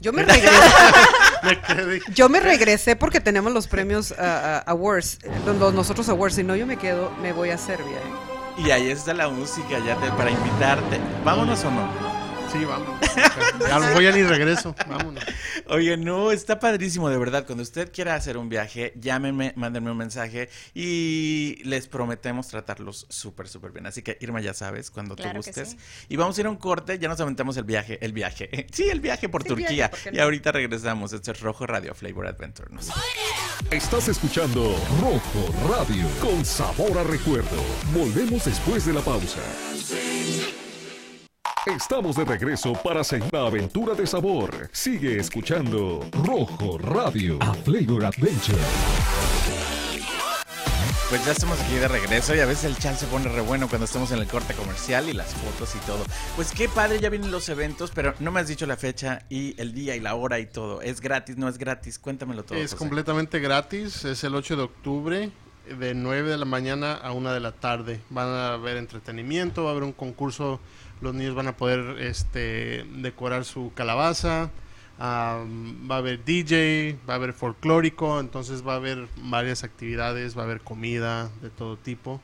Yo me regresé, yo me regresé porque tenemos los premios awards, eh, los, los- nosotros awards. Si no, yo me quedo, me voy a Serbia. ¿eh? Y ahí está la música ya te- para invitarte. ¿Vámonos o no? Sí, vamos. Ya no voy a ni regreso. Vámonos. Oye, no, está padrísimo, de verdad. Cuando usted quiera hacer un viaje, llámenme, mándenme un mensaje y les prometemos tratarlos súper, súper bien. Así que, Irma, ya sabes, cuando Claro tú que gustes. sí. Y vamos a ir a un corte, ya nos aventamos el viaje, el viaje. Sí, el viaje por Sí, Turquía. viaje, ¿por qué Y ahorita regresamos. Esto es Rojo Radio Flavor Adventure. No sé. Estás escuchando Rojo Radio con sabor a recuerdo. Volvemos después de la pausa. Estamos de regreso para seguir la aventura de sabor. Sigue escuchando Rojo Radio a Flavor Adventure. Pues ya estamos aquí de regreso y a veces el chat se pone re bueno cuando estamos en el corte comercial y las fotos y todo. Pues qué padre, ya vienen los eventos, pero no me has dicho la fecha y el día y la hora y todo. ¿Es gratis? ¿No es gratis? Cuéntamelo todo. Es José. completamente gratis. Es el 8 de octubre, de 9 de la mañana a 1 de la tarde. Van a haber entretenimiento, va a haber un concurso. Los niños van a poder este, decorar su calabaza. va a haber DJ, va a haber folclórico. Entonces va a haber varias actividades, va a haber comida de todo tipo.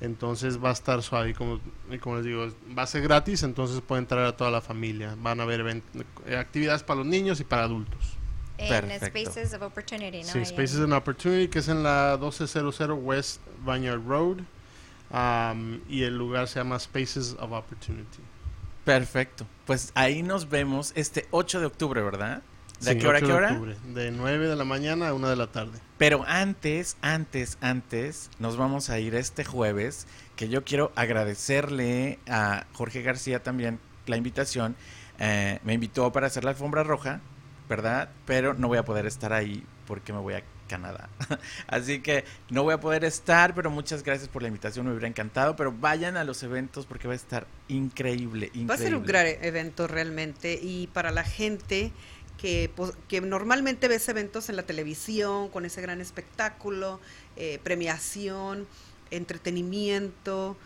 Entonces va a estar suave. Y como, y como les digo, va a ser gratis. Entonces puede entrar a toda la familia. Van a haber event- eh, actividades para los niños y para adultos. En Perfecto. Spaces of Opportunity, ¿no? Sí, Spaces and Opportunity, que es en la 1200 West Vineyard Road. Um, y el lugar se llama Spaces of Opportunity. Perfecto. Pues ahí nos vemos este 8 de octubre, ¿verdad? ¿De Sí, qué hora a 8 qué de hora? octubre, de 9 de la mañana a 1 de la tarde. Pero antes, antes, antes, nos vamos a ir este jueves, que yo quiero agradecerle a Jorge García también la invitación. Eh, me invitó para hacer la alfombra roja, ¿verdad? Pero no voy a poder estar ahí porque me voy a Canadá. Así que no voy a poder estar, pero muchas gracias por la invitación, me hubiera encantado. Pero vayan a los eventos porque va a estar increíble, increíble. Va a ser un gran evento realmente y para la gente que, pues, que normalmente ves eventos en la televisión con ese gran espectáculo, eh, premiación, entretenimiento,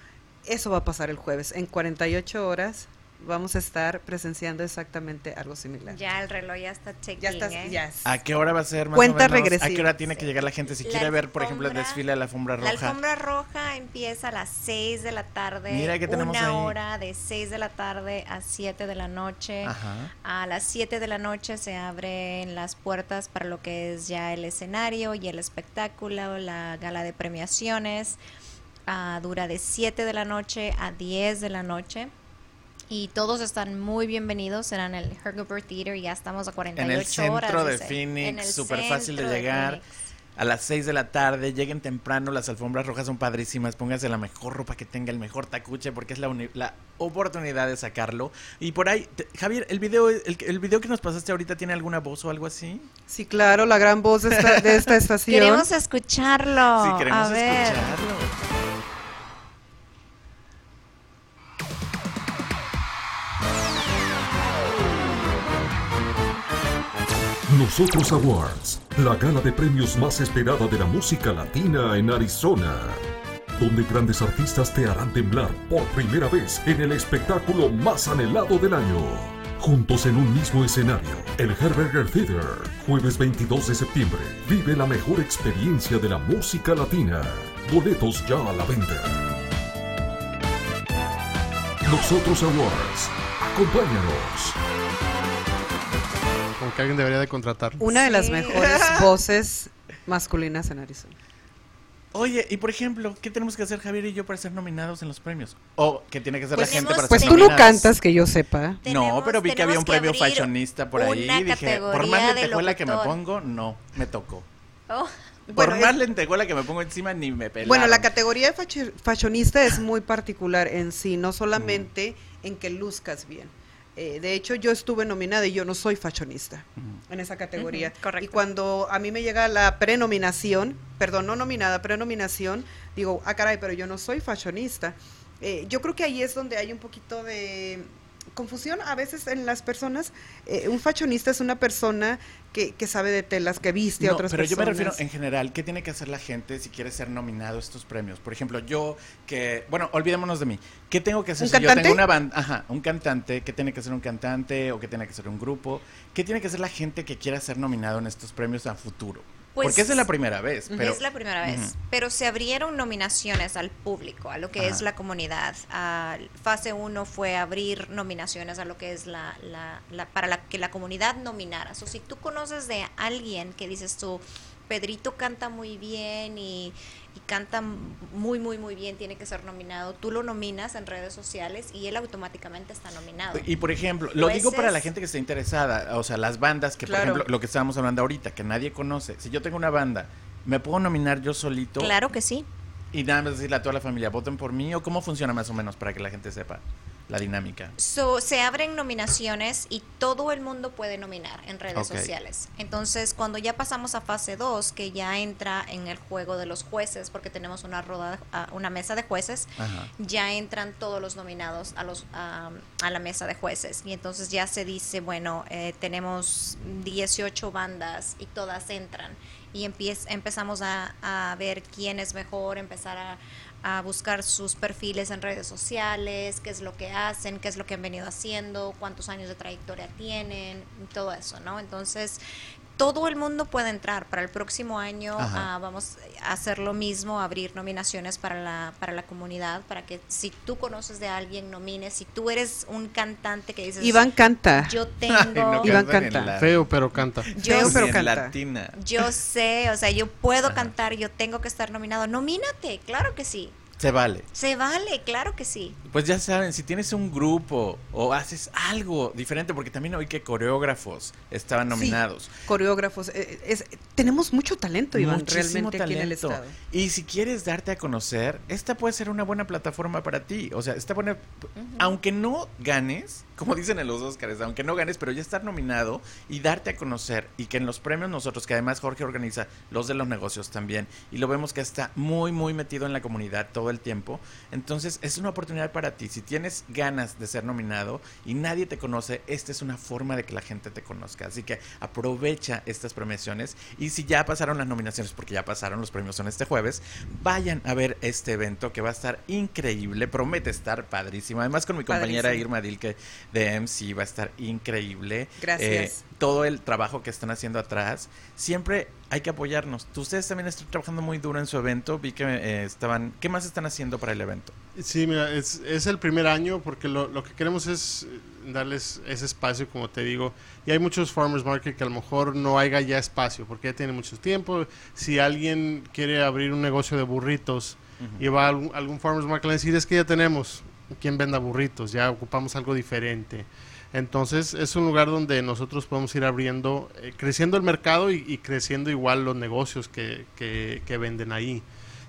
eso va a pasar el jueves. En 48 horas vamos a estar presenciando exactamente algo similar. Ya el reloj ya está checking, Ya estás, ¿eh? ya es- ¿A qué hora va a ser más Cuenta o menos? ¿A regresiva. qué hora tiene que llegar la gente si La quiere ver, por ejemplo, el alfombra- desfile de la alfombra roja? La alfombra roja empieza a las 6 de la tarde. Mira qué tenemos una ahí. hora de 6 de la tarde a 7 de la noche. Ajá. A las 7 de la noche se abren las puertas para lo que es ya el escenario y el espectáculo, la gala de premiaciones. Ah, dura de 7 de la noche a 10 de la noche. Y todos están muy bienvenidos. Serán en el Hergobert Theater. Ya estamos a 48 En el centro horas. de Phoenix, súper fácil de llegar. A las 6 de la tarde, lleguen temprano, las alfombras rojas son padrísimas, pónganse la mejor ropa que tenga, el mejor tacuche, porque es la, uni- la oportunidad de sacarlo. Y por ahí, te- Javier, el video, el, el video que nos pasaste ahorita tiene alguna voz o algo así? Sí, claro, la gran voz de esta, de esta estación. Queremos escucharlo. sí, queremos a ver. escucharlo. Nosotros Awards, la gala de premios más esperada de la música latina en Arizona, donde grandes artistas te harán temblar por primera vez en el espectáculo más anhelado del año. Juntos en un mismo escenario, el Herberger Theater, jueves 22 de septiembre. Vive la mejor experiencia de la música latina. Boletos ya a la venta. Nosotros Awards, acompáñanos. Como que alguien debería de contratarlo. Una de las mejores voces masculinas en Arizona. Oye, y por ejemplo, ¿qué tenemos que hacer Javier y yo para ser nominados en los premios? ¿O qué tiene que hacer Pues la gente tenemos- para Pues ser tú no cantas, que yo sepa. No, pero vi que había un premio fashionista por ahí. una Dije, por más de lentejuela que me pongo, no, me tocó. Oh, Por Bueno, más es- lentejuela que me pongo encima, ni me pelaron. Bueno, la categoría de fashionista es muy particular en sí, no solamente en que luzcas bien. Eh, de hecho, yo estuve nominada y yo no soy fashionista en esa categoría. Y cuando a mí me llega la prenominación, perdón, no nominada, prenominación, digo, ah, caray, pero yo no soy fashionista. Eh, yo creo que ahí es donde hay un poquito de confusión a veces en las personas. Eh, un fashionista es una persona que, que sabe de telas, que viste a No, otras pero yo me personas. refiero en general, ¿qué tiene que hacer la gente si quiere ser nominado a estos premios? Por ejemplo, yo que, bueno, olvidémonos de mí. ¿Qué tengo que hacer ¿Un si yo cantante? tengo una banda, ajá, un cantante, qué tiene que ser un cantante o qué tiene que ser un grupo? ¿Qué tiene que hacer la gente que quiera ser nominado en estos premios a futuro? Pues, Porque esa es la primera vez, pero es la primera vez, pero se abrieron nominaciones al público, a lo que es la comunidad. Ah, fase 1 fue abrir nominaciones a lo que es la, la- la- para la, que la comunidad nominara. O si tú conoces de alguien que dices tú, Pedrito canta muy bien y, y canta muy, muy, muy bien, tiene que ser nominado, tú lo nominas en redes sociales y él automáticamente está nominado. Y por ejemplo, lo digo para la gente que está interesada, o sea, las bandas que, Claro. por ejemplo, lo que estábamos hablando ahorita, que nadie conoce. Si yo tengo una banda, ¿me puedo nominar yo solito? Claro que sí. Y nada más decirle a toda la familia, voten por mí, o cómo funciona más o menos para que la gente sepa la dinámica. So, se abren nominaciones y todo el mundo puede nominar en redes Ok. sociales. Entonces, cuando ya pasamos a fase 2, que ya entra en el juego de los jueces, porque tenemos una, roda, ah, una mesa de jueces, Ajá. ya entran todos los nominados a, los, a, a la mesa de jueces. Y entonces ya se dice, bueno, eh, tenemos 18 bandas y todas entran. Y empiez- empezamos a, a ver quién es mejor, empezar a, a buscar sus perfiles en redes sociales, qué es lo que hacen, qué es lo que han venido haciendo, cuántos años de trayectoria tienen, todo eso, ¿no? Entonces, todo el mundo puede entrar. Para el próximo año ah, vamos a hacer lo mismo, abrir nominaciones para la, para la comunidad, para que si tú conoces de alguien, nomines. Si tú eres un cantante que dices, Iván canta. yo Ay, tengo, no Iván canta. la- Feo, pero canta. yo, Feo, pero canta. latina. yo sé, o sea, yo puedo Ajá. cantar, yo tengo que estar nominado. Nomínate, claro que sí. Se vale. Se vale, claro que sí. Pues ya saben, si tienes un grupo o haces algo diferente, porque también oí que coreógrafos estaban Sí. nominados. coreógrafos. eh, es, tenemos mucho talento, Iván, Muchísimo realmente aquí en el talento. estado. Y si quieres darte a conocer, esta puede ser una buena plataforma para ti. O sea, esta buena, aunque no ganes, como dicen en los Oscars, aunque no ganes, pero ya estar nominado y darte a conocer y que en los premios nosotros, que además Jorge organiza los de los negocios también y lo vemos que está muy, muy metido en la comunidad todo el tiempo, entonces es una oportunidad para ti. Si tienes ganas de ser nominado y nadie te conoce, esta es una forma de que la gente te conozca. Así que aprovecha estas premiaciones y si ya pasaron las nominaciones, porque ya pasaron, los premios son este jueves, vayan a ver este evento que va a estar increíble, promete estar padrísimo. Además con mi compañera Irma Dilke de MC va a estar increíble. Gracias. Eh, todo el trabajo que están haciendo atrás, siempre hay que apoyarnos. Ustedes también están trabajando muy duro en su evento, vi que eh, estaban, ¿qué más están haciendo para el evento? Sí, mira, es, es el primer año porque lo, lo, que queremos es darles ese espacio, como te digo, y hay muchos farmers market que a lo mejor no haya ya espacio porque ya tienen mucho tiempo. Si alguien quiere abrir un negocio de burritos y va a algún, algún farmers market a decir, es que ya tenemos quien venda burritos, ya ocupamos algo diferente. Entonces es un lugar donde nosotros podemos ir abriendo, eh, creciendo el mercado y, y, creciendo igual los negocios que, que, que venden ahí.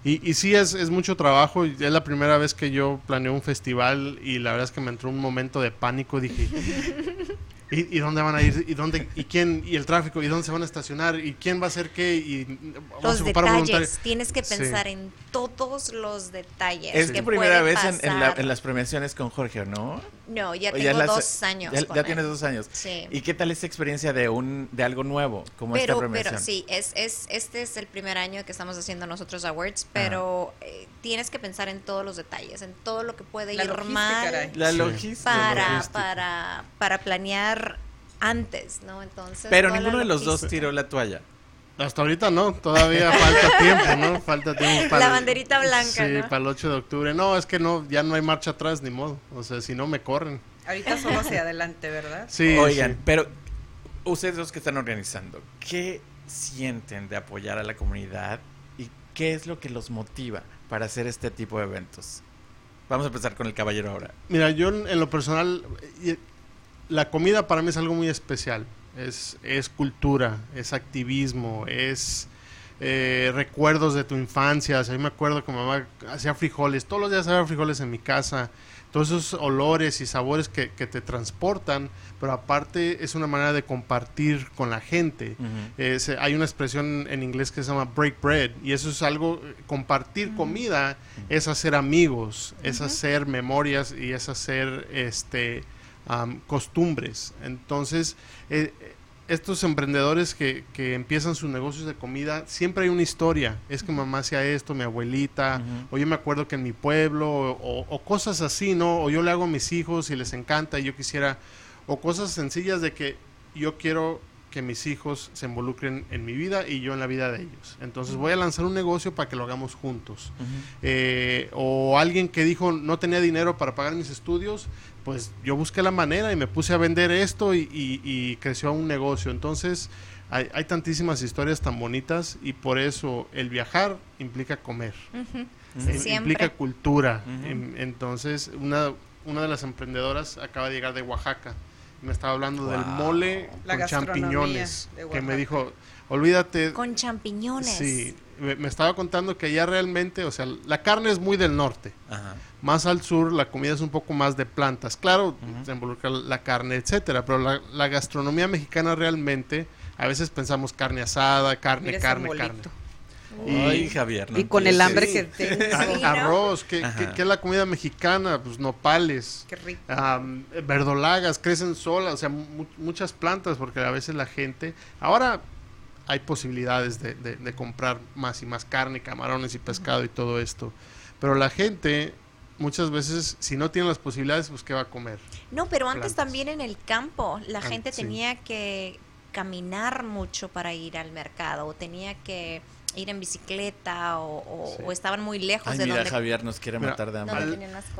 Y, y sí, es, es, mucho trabajo. Es la primera vez que yo planeo un festival y la verdad es que me entró un momento de pánico. Dije, ¿Y, ¿Y, dónde van a ir? ¿Y dónde? ¿Y quién? ¿Y el tráfico? ¿Y dónde se van a estacionar? ¿Y quién va a hacer qué? Y los detalles. Tienes que pensar sí. en todos los detalles. Es tu primera vez en, en, la, en, las premiaciones con Jorge, ¿no? No, ya tengo ya las, dos años. Ya, ya tienes dos años. Sí. ¿Y qué tal esta experiencia de un de algo nuevo como pero, esta premiación? Pero sí, es, es, este es el primer año que estamos haciendo nosotros awards, pero eh, tienes que pensar en todos los detalles, en todo lo que puede la ir mal. Caray. La logística. Para, logística. para, para planear antes, ¿no? Entonces. Pero ninguno de los dos tiró la toalla. Hasta ahorita no, todavía falta tiempo, ¿no? Falta tiempo para. La banderita blanca. Sí, ¿no? para el 8 de octubre. No, es que no, ya no hay marcha atrás, ni modo. O sea, si no me corren. Ahorita solo hacia adelante, ¿verdad? Sí. Oigan, sí. pero ustedes los que están organizando, ¿qué sienten de apoyar a la comunidad y qué es lo que los motiva para hacer este tipo de eventos? Vamos a empezar con el caballero ahora. Mira, yo en lo personal, la comida para mí es algo muy especial. Es, es cultura, es activismo, es eh, recuerdos de tu infancia. O sea, me acuerdo que mamá hacía frijoles, todos los días había frijoles en mi casa. Todos esos olores y sabores que, que, te transportan, pero aparte es una manera de compartir con la gente. Uh -huh. eh, se, hay una expresión en inglés que se llama break bread, y eso es algo, compartir uh -huh. comida uh -huh. es hacer amigos, es hacer memorias y es hacer este um, costumbres. Entonces, eh, estos emprendedores que, que, empiezan sus negocios de comida, siempre hay una historia. Es que mamá hacía esto, mi abuelita, uh -huh. o yo me acuerdo que en mi pueblo, o, o, cosas así, ¿no? O yo le hago a mis hijos y les encanta y yo quisiera, o cosas sencillas de que yo quiero que mis hijos se involucren en mi vida y yo en la vida de ellos. Entonces voy a lanzar un negocio para que lo hagamos juntos. Uh -huh. eh, o alguien que dijo no tenía dinero para pagar mis estudios, pues yo busqué la manera y me puse a vender esto y, y, y creció un negocio. Entonces hay, hay, tantísimas historias tan bonitas y por eso el viajar implica comer, uh -huh. eh, implica cultura. Uh -huh. Entonces una, una de las emprendedoras acaba de llegar de Oaxaca me estaba hablando wow. del mole la con champiñones que me dijo olvídate con champiñones sí me, estaba contando que allá realmente o sea la carne es muy del norte Ajá. más al sur la comida es un poco más de plantas claro uh -huh. se involucra la carne etcétera pero la, la, gastronomía mexicana realmente a veces pensamos carne asada carne Mira carne carne y, Ay, Javier, no y con el hambre que tengo. Sí, Arroz, ¿qué, ¿qué, ¿qué, es la comida mexicana? Pues nopales. Qué rico. Um, verdolagas, crecen solas, o sea, mu muchas plantas, porque a veces la gente. Ahora hay posibilidades de, de, de, comprar más y más carne, camarones y pescado y todo esto. Pero la gente muchas veces, si no tiene las posibilidades, pues ¿qué va a comer? No, pero antes plantas. también en el campo, la gente sí. tenía que caminar mucho para ir al mercado, o tenía que ir en bicicleta o, o, sí. o estaban muy lejos Ay, de mira, donde Javier nos quiere matar de hambre.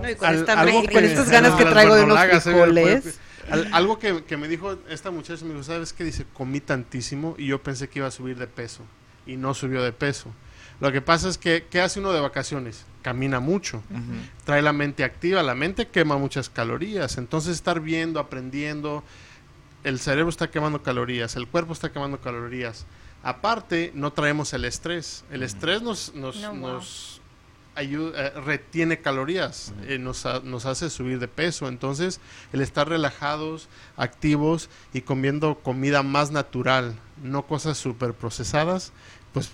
No, y con, esta, al, y con estas ganas que traigo de unos frijoles. Al, algo que, que, me dijo esta muchacha, me dijo, ¿sabes qué? Dice, comí tantísimo y yo pensé que iba a subir de peso y no subió de peso. Lo que pasa es que, ¿qué hace uno de vacaciones? Camina mucho, uh -huh. trae la mente activa, la mente quema muchas calorías, entonces estar viendo, aprendiendo, el cerebro está quemando calorías, el cuerpo está quemando calorías. Aparte, no traemos el estrés. El estrés nos, nos, no, wow. nos ayuda, eh, retiene calorías, eh, nos, ha- nos hace subir de peso. Entonces, el estar relajados, activos y comiendo comida más natural, no cosas súper procesadas, pues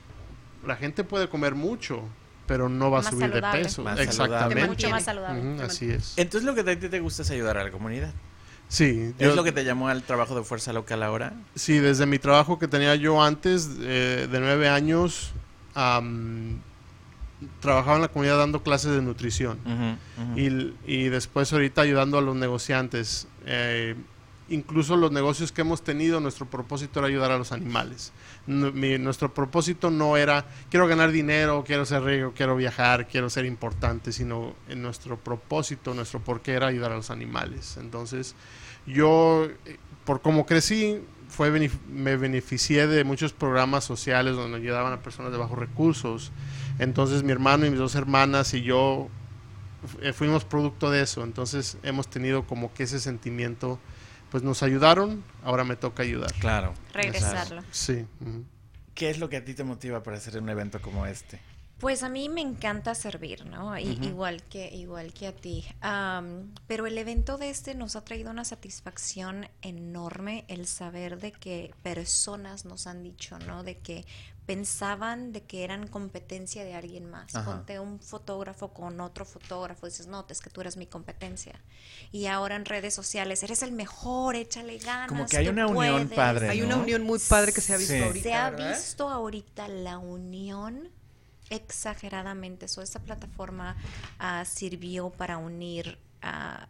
la gente puede comer mucho, pero no va a subir saludable. de peso. Más. Exactamente. mucho más saludable. Así es. Entonces lo que a ti te gusta es ayudar a la comunidad. Sí, ¿Es yo- lo que te llamó al trabajo de fuerza local ahora? Sí, desde mi trabajo que tenía yo antes, eh, de nueve años, trabajaba en la comunidad dando clases de nutrición. Y, y después ahorita ayudando a los negociantes. Eh, incluso los negocios que hemos tenido, nuestro propósito era ayudar a los animales. Mi- nuestro propósito no era, quiero ganar dinero, quiero ser rico, quiero viajar, quiero ser importante, sino en nuestro propósito, nuestro porqué era ayudar a los animales. Entonces, yo, eh, por cómo crecí, fue benef- me beneficié de muchos programas sociales donde ayudaban a personas de bajos recursos. Entonces, mi hermano y mis dos hermanas y yo eh, fuimos producto de eso, entonces hemos tenido como que ese sentimiento, pues nos ayudaron, ahora me toca ayudar. Claro. Regresarlo. Sí. ¿Qué es lo que a ti te motiva para hacer un evento como este? Pues a mí me encanta servir, ¿no? Igual que igual que a ti. Am, pero el evento de este nos ha traído una satisfacción enorme el saber de que personas nos han dicho, ¿no? De que pensaban de que eran competencia de alguien más. Ajá. Ponte un fotógrafo con otro fotógrafo, dices, no, es que tú eres mi competencia. Y ahora en redes sociales, eres el mejor, échale ganas. Como que hay una unión puedes". padre, Hay una unión muy padre que se ha visto Sí. ahorita. Se ha ¿verdad? visto ahorita la unión exageradamente. So, esta plataforma ah, sirvió para unir a-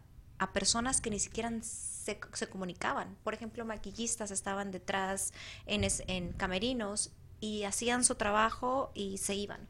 personas que ni siquiera se, se comunicaban. Por ejemplo, maquillistas estaban detrás en, es- en camerinos y hacían su trabajo y se iban.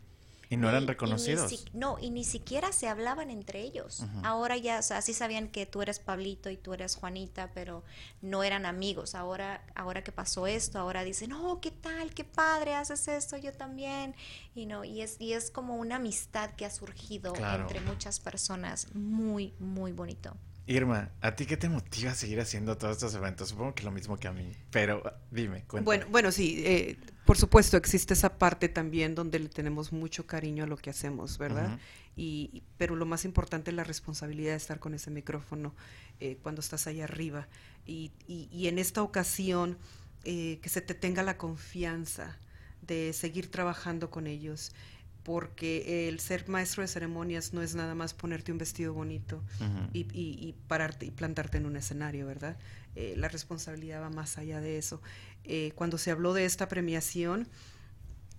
Y no eran Y- y ni reconocidos. si- no, y ni siquiera se hablaban entre ellos. Ahora ya, o sea, sí sabían que tú eres Pablito y tú eres Juanita, pero no eran amigos. Ahora, ahora que pasó esto, ahora dicen, oh, ¿qué tal? Qué padre, haces esto, yo también. Y no, y es, y es como una amistad que ha surgido Claro. entre muchas personas. Muy, muy bonito. Irma, ¿a ti qué te motiva a seguir haciendo todos estos eventos? Supongo que lo mismo que a mí. Pero dime, cuéntame. Bueno, bueno, sí, eh, por supuesto existe esa parte también donde le tenemos mucho cariño a lo que hacemos, ¿verdad? Y, y- pero lo más importante es la responsabilidad de estar con ese micrófono eh, cuando estás ahí arriba. Y, y- y en esta ocasión, eh, que se te tenga la confianza de seguir trabajando con ellos, porque el ser maestro de ceremonias no es nada más ponerte un vestido bonito y- y pararte y plantarte en un escenario, ¿verdad? Eh, la responsabilidad va más allá de eso. Eh, cuando se habló de esta premiación,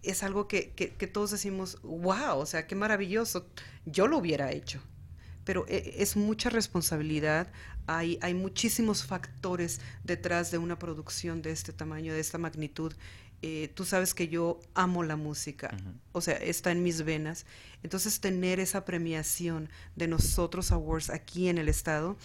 es algo que, que- que todos decimos, wow, o sea, qué maravilloso, yo lo hubiera hecho. Pero eh, es mucha responsabilidad, hay, hay muchísimos factores detrás de una producción de este tamaño, de esta magnitud. Eh, tú sabes que yo amo la música, o sea, está en mis venas. Entonces, tener esa premiación de nosotros Awards aquí en el estado,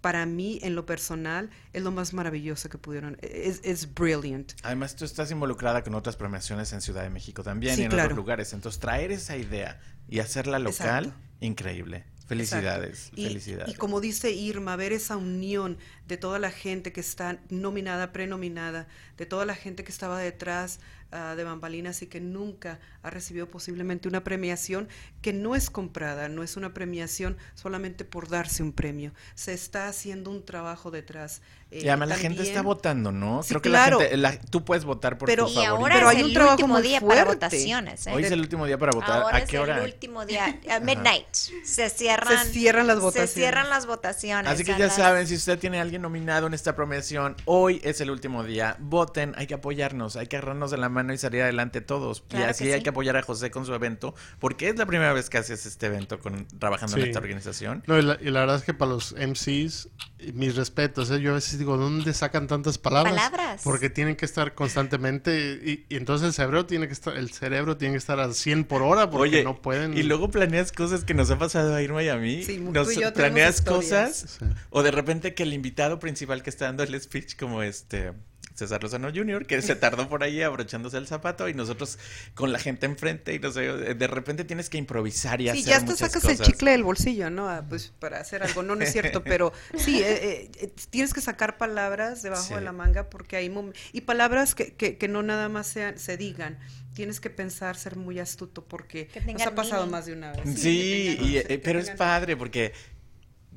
para mí, en lo personal, es lo más maravilloso que pudieron. Es, es brilliant. Además, tú estás involucrada con otras premiaciones en Ciudad de México también Sí, y en claro. otros lugares. Entonces, traer esa idea y hacerla local, Exacto. increíble. Felicidades. Y- felicidades. Y, como dice Irma, ver esa unión de toda la gente que está nominada, prenominada, de toda la gente que estaba detrás ah, de bambalinas y que nunca ha recibido posiblemente una premiación que no es comprada, no es una premiación solamente por darse un premio. Se está haciendo un trabajo detrás. eh, y además la gente está votando, ¿no? Sí, Creo que claro. la gente, la- tú puedes votar por Pero- tu Y favorito. ahora Pero es hay un el trabajo último muy día para fuerte. votaciones. ¿eh? Hoy es el último día para votar. Ahora ¿A es qué hora? el último día, a midnight. Se cierran, Se cierran las Se votaciones. cierran las votaciones. Así que ya las- saben, si usted tiene a alguien nominado en esta premiación, hoy es el último día. Voten, hay que apoyarnos, hay que agarrarnos de la mano y salir adelante todos. y Claro así que hay sí. que apoyar a José con su evento, porque es la primera vez que haces este evento con, trabajando en Sí. esta organización. No, y la, y la verdad es que para los MCs, mis respetos, ¿eh? yo a veces digo, ¿dónde sacan tantas palabras? Palabras. Porque tienen que estar constantemente, y, y entonces el cerebro tiene que estar, el cerebro tiene que estar al 100 por hora porque Oye, no pueden. y luego planeas cosas que nos ha pasado a Irma y a mí. Sí, tú Nos y yo planeas historias. cosas Sí. o de repente que el invitado principal que está dando el speech como este César Lozano Jr., que se tardó por ahí abrochándose el zapato y nosotros con la gente enfrente y no sé, de repente tienes que improvisar y Sí, hacer ya hasta muchas sacas el chicle del bolsillo, ¿no? Ah, Pues para hacer algo, no, no es cierto, pero sí, eh, eh, tienes que sacar palabras debajo Sí. de la manga porque hay y palabras que, que, que no nada más sean, se digan. Tienes que pensar, ser muy astuto porque Que nos ha pasado más de una vez. Sí, y, sí, eh, que pero es padre porque,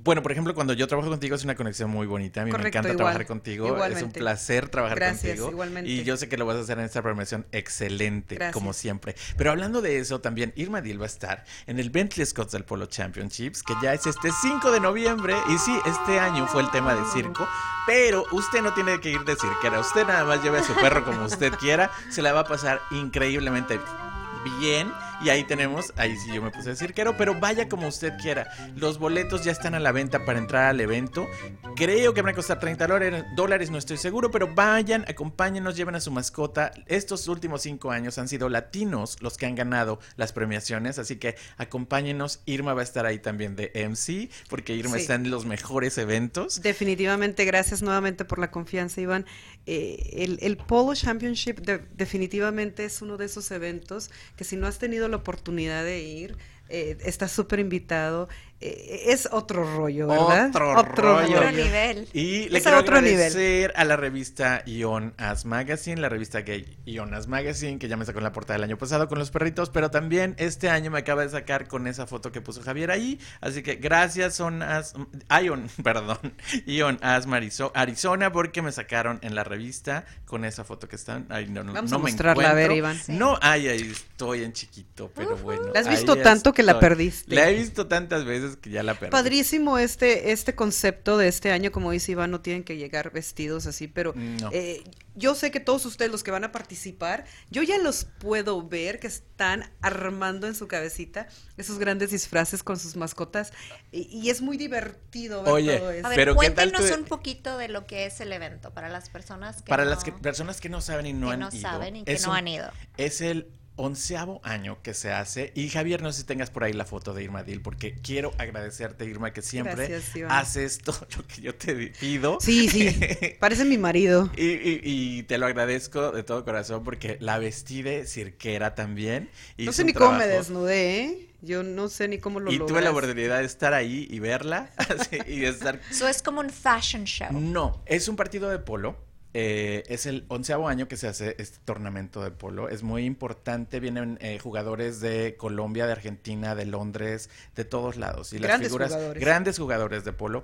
bueno, por ejemplo, cuando yo trabajo contigo es una conexión muy bonita. A mí Correcto, me encanta igual, trabajar contigo. Es un igualmente. placer trabajar Gracias, contigo. igualmente. Y yo sé que lo vas a hacer en esta premiación excelente, Gracias. como siempre. Pero hablando de eso, también Irma Dil va a estar en el Bentley Scots del Polo Championships, que ya es este 5 de noviembre. Y sí, este año fue el tema de circo. Pero usted no tiene que ir de cirquera. Usted nada más lleve a su perro como usted quiera. Se la va a pasar increíblemente bien. Y ahí tenemos, ahí sí yo me puse de cirquero, pero vaya como usted quiera. Los boletos ya están a la venta para entrar al evento. Creo que van a costar 30 dólares, dólares, no estoy seguro, pero vayan, acompáñenos, lleven a su mascota. Estos últimos cinco años han sido latinos los que han ganado las premiaciones, así que acompáñenos. Irma va a estar ahí también de MC, porque Irma Sí. está en los mejores eventos. Definitivamente, gracias nuevamente por la confianza, Iván. Eh, el, el Polo Championship de- definitivamente es uno de esos eventos que si no has tenido la oportunidad de ir, eh, estás súper invitado. Eh, es otro rollo, ¿verdad? Otro rollo. Otro nivel. Y le Es quiero a otro agradecer a la revista Ion As Magazine, la revista gay Ion As Magazine, que ya me sacó en la portada el año pasado con los perritos, pero también este año me acaba de sacar con esa foto que puso Javier ahí. Así que gracias, Son As, Ion, perdón, Ion As Marizo- Arizona, porque me sacaron en la revista con esa foto que están. Ay, no, no, Vamos no a me mostrarla, a ver. Iván. Sí. No, ay, ahí estoy en chiquito, pero bueno. La has visto tanto que la perdiste. La he visto tantas veces que ya la perdí. Padrísimo este, este concepto de este año, como dice Iván, no tienen que llegar vestidos así, pero No. eh, yo sé que todos ustedes los que van a participar, yo ya los puedo ver que están armando en su cabecita esos grandes disfraces con sus mascotas y, y es muy divertido ver Oye, todo eso. A ver, Pero, ¿qué tal cuéntenos un poquito de lo que es el evento para las personas que Para no, las que- personas que no saben y no que han no ido. saben y que es no un- han ido. Es el onceavo año que se hace. Y Javier, no sé si tengas por ahí la foto de Irma Dil, porque quiero agradecerte, Irma, que siempre Gracias, haces todo lo que yo te pido. Sí, sí, parece mi marido. Y, y- y te lo agradezco de todo corazón porque la vestí de cirquera también. No sé ni cómo me desnudé, ¿eh? Yo no sé ni cómo lo Y tuve la oportunidad de estar ahí y verla así, y de estar Eso es como un fashion show. No, es un partido de polo. Eh, es el onceavo año que se hace este tornamento de polo. Es muy importante. Vienen eh, jugadores de Colombia, de Argentina, de Londres, de todos lados. Y las figuras, jugadores. grandes jugadores de polo.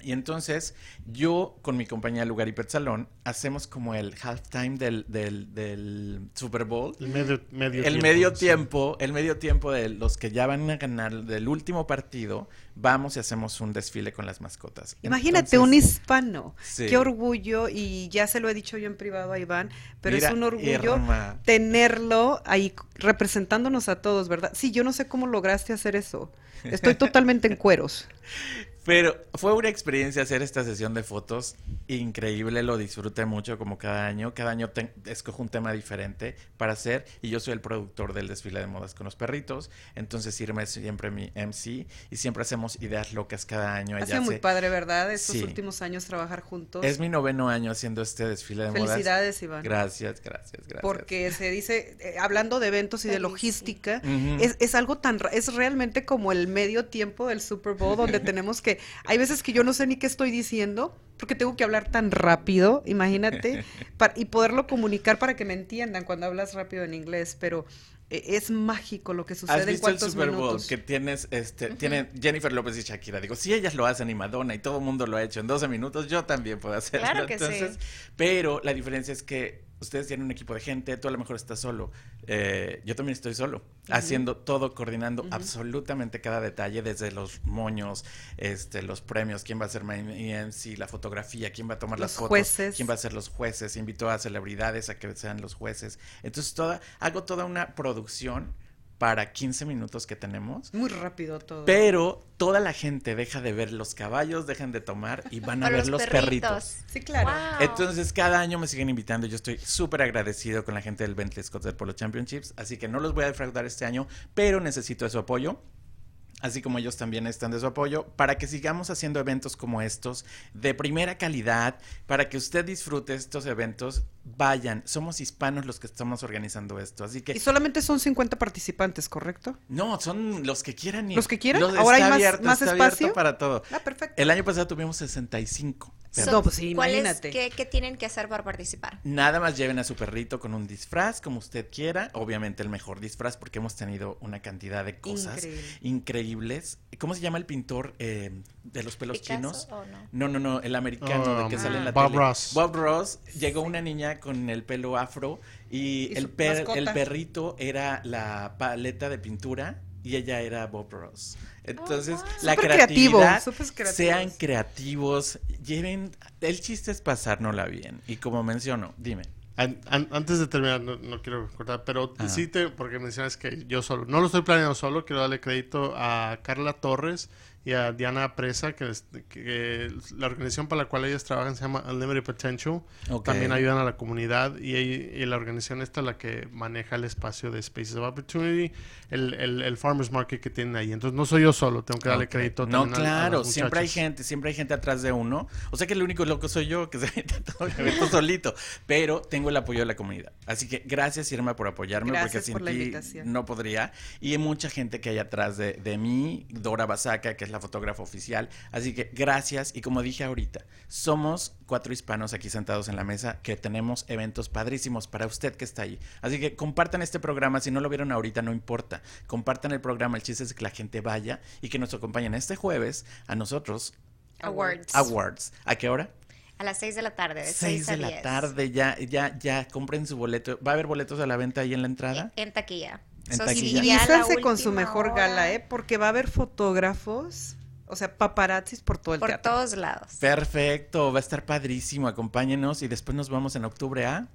Y entonces yo con mi compañía Lugar y Pet Salón hacemos como el halftime del, del, del Super Bowl. El medio, medio El tiempo, medio sí. tiempo, el medio tiempo de los que ya van a ganar del último partido, vamos y hacemos un desfile con las mascotas. Imagínate un hispano. Sí. Qué orgullo, y ya se lo he dicho yo en privado a Iván, pero Mira, es un orgullo Irma. tenerlo ahí representándonos a todos, ¿verdad? Sí, yo no sé cómo lograste hacer eso. Estoy totalmente en cueros. Pero fue una experiencia hacer esta sesión de fotos increíble, lo disfruté mucho como cada año. Cada año te- escojo un tema diferente para hacer y yo soy el productor del desfile de modas con los perritos. Entonces Irma es siempre mi MC y siempre hacemos ideas locas cada año. Ha sido muy hace- padre, ¿verdad? Estos Sí. últimos años trabajar juntos. Es mi noveno año haciendo este desfile de modas. Felicidades, Iván. Gracias, gracias, gracias. Porque se dice, eh, hablando de eventos y de logística, es, es algo tan, ra- es realmente como el medio tiempo del Super Bowl, donde tenemos que, hay veces que yo no sé ni qué estoy diciendo, porque tengo que hablar tan rápido, imagínate, y poderlo comunicar para que me entiendan cuando hablas rápido en inglés, pero eh, es mágico lo que ¿Has sucede en visto el cuantos Super Bowl minutos. que tienes, este, tienen Jennifer López y Shakira? Digo, si ellas lo hacen y Madonna y todo el mundo lo ha hecho en 12 minutos, yo también puedo hacerlo. Claro que sí. Entonces, Pero la diferencia es que ustedes tienen un equipo de gente, tú a lo mejor estás solo. Eh, yo también estoy solo, haciendo todo, coordinando absolutamente cada detalle, desde los moños, este, los premios, quién va a ser mi MC, la fotografía, quién va a tomar las fotos, jueces. quién va a ser los jueces, invito a celebridades a que sean los jueces. Entonces, toda, hago toda una producción para 15 minutos que tenemos. Muy rápido todo. Pero toda la gente deja de ver los caballos, dejan de tomar y van a ver los, perritos. Sí, claro. Wow. Entonces cada año me siguen invitando. Yo estoy súper agradecido con la gente del Bentley Scott del Polo Championships. Así que no los voy a defraudar este año, pero necesito de su apoyo. Así como ellos también están de su apoyo, para que sigamos haciendo eventos como estos de primera calidad, para que usted disfrute estos eventos. Vayan, somos hispanos los que estamos organizando esto, así que... Y solamente son 50 participantes, ¿correcto? No, son los que quieran ir. ¿Los que quieran? Los- ¿Ahora está hay más- abierto, más está espacio? abierto para todo. Ah, perfecto. El año pasado tuvimos 65. No, pues sí, ¿cuál es- imagínate. qué, qué tienen que hacer para participar? Nada más lleven a su perrito con un disfraz, como usted quiera. Obviamente el mejor disfraz, porque hemos tenido una cantidad de cosas Increíble. increíbles. ¿Cómo se llama el pintor eh, de los pelos ¿Picasso chinos? o no? No, no, no, el americano de que Um, sale en la Bob tele. Ross. Bob Ross. Llegó una niña con el pelo afro y, Y el, su per- mascota. el perrito era la paleta de pintura y ella era Bob Ross. Entonces, wow. la creativo, creatividad, sean creativos, lleven, el chiste es pasárnosla bien. Y como menciono, dime. An- an- antes de terminar, no, no quiero cortar, pero Ajá. sí te, porque mencionas que yo solo, no lo estoy planeando solo, quiero darle crédito a Carla Torres y a Diana Presa, que, es- que la organización para la cual ellas trabajan se llama Unlimited Potential, Ok. también ayudan a la comunidad y, y la organización esta es la que maneja el espacio de Spaces of Opportunity, el, el, el Farmers Market que tienen ahí, entonces no soy yo solo, tengo que darle Ok. crédito No, también a- a claro, siempre hay gente, siempre hay gente atrás de uno. O sea que el único loco soy yo, que se avienta todo el evento solito. Pero tengo el apoyo de la comunidad. Así que gracias, Irma, por apoyarme, porque Gracias sin por la ti invitación. no podría. Y hay mucha gente que hay atrás de, de mí, Dora Basaca, que es la fotógrafa oficial. Así que gracias. Y como dije ahorita, somos cuatro hispanos aquí sentados en la mesa que tenemos eventos padrísimos para usted que está ahí. Así que compartan este programa. Si no lo vieron ahorita, no importa. Compartan el programa. El chiste es que la gente vaya y que nos acompañen este jueves a nosotros. Awards. Awards. ¿A qué hora? A las 6 de la tarde, de 6 6 a de 10. la tarde. Ya, ya, ya. Compren su boleto. ¿Va a haber boletos a la venta ahí en la entrada? En taquilla. En taquilla. Y con su mejor hora, gala, ¿eh? Porque va a haber fotógrafos, o sea, paparazzis por todo el Por teatro. todos lados. Perfecto. Va a estar padrísimo. Acompáñenos y después nos vamos en octubre a.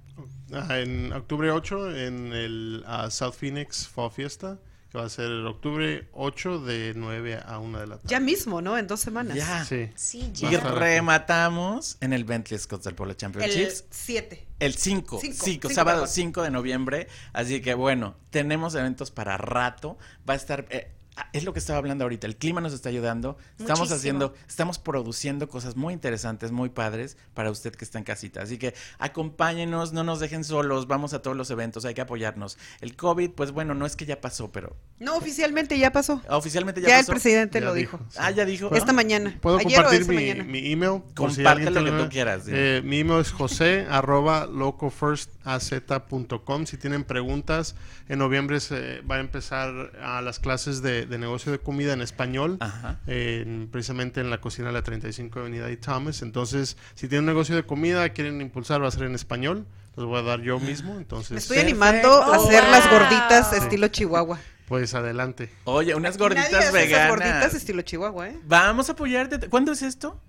Ah, en octubre 8 en el South Phoenix Fall Fiesta, que va a ser el octubre 8 de 9 a 1 de la tarde. Ya mismo, ¿no? En dos semanas. Ya. Sí. Sí, Y ya. Aquí. rematamos en el Bentley Scotts del Polo El Championships. 7. El 5, Cinco, 5, cinco, sábado perdón. 5 de noviembre. Así que bueno, tenemos eventos para rato. Va a estar. eh, es lo que estaba hablando ahorita. El clima nos está ayudando. Estamos Muchísimo. haciendo, estamos produciendo cosas muy interesantes, muy padres para usted que está en casita. Así que acompáñenos, no nos dejen solos. Vamos a todos los eventos, hay que apoyarnos. El COVID, pues bueno, no es que ya pasó, pero No, oficialmente ya pasó. oficialmente ya, Ya, el pasó. presidente Ya lo dijo. Ah, ya dijo. Esta ¿no? mañana. Puedo Ayer compartir mi, mañana. mi email. si Comparte alguien lo que tú quieras. Eh, mi email es josé arroba locofirstaz.com. Si tienen preguntas, en noviembre se va a empezar a las clases de, de negocio de comida en español. Ajá. en- precisamente en la cocina de la 35 Avenida y Thomas. Entonces, si tienen un negocio de comida, quieren impulsar, va a ser en español. Los voy a dar yo mismo. Entonces, Me estoy Perfecto. animando a hacer Oh, las gorditas Sí. estilo Chihuahua. pues adelante. Oye, unas Nadie gorditas hace esas veganas. gorditas estilo Chihuahua, ¿eh? Vamos a apoyarte. ¿Cuándo es esto?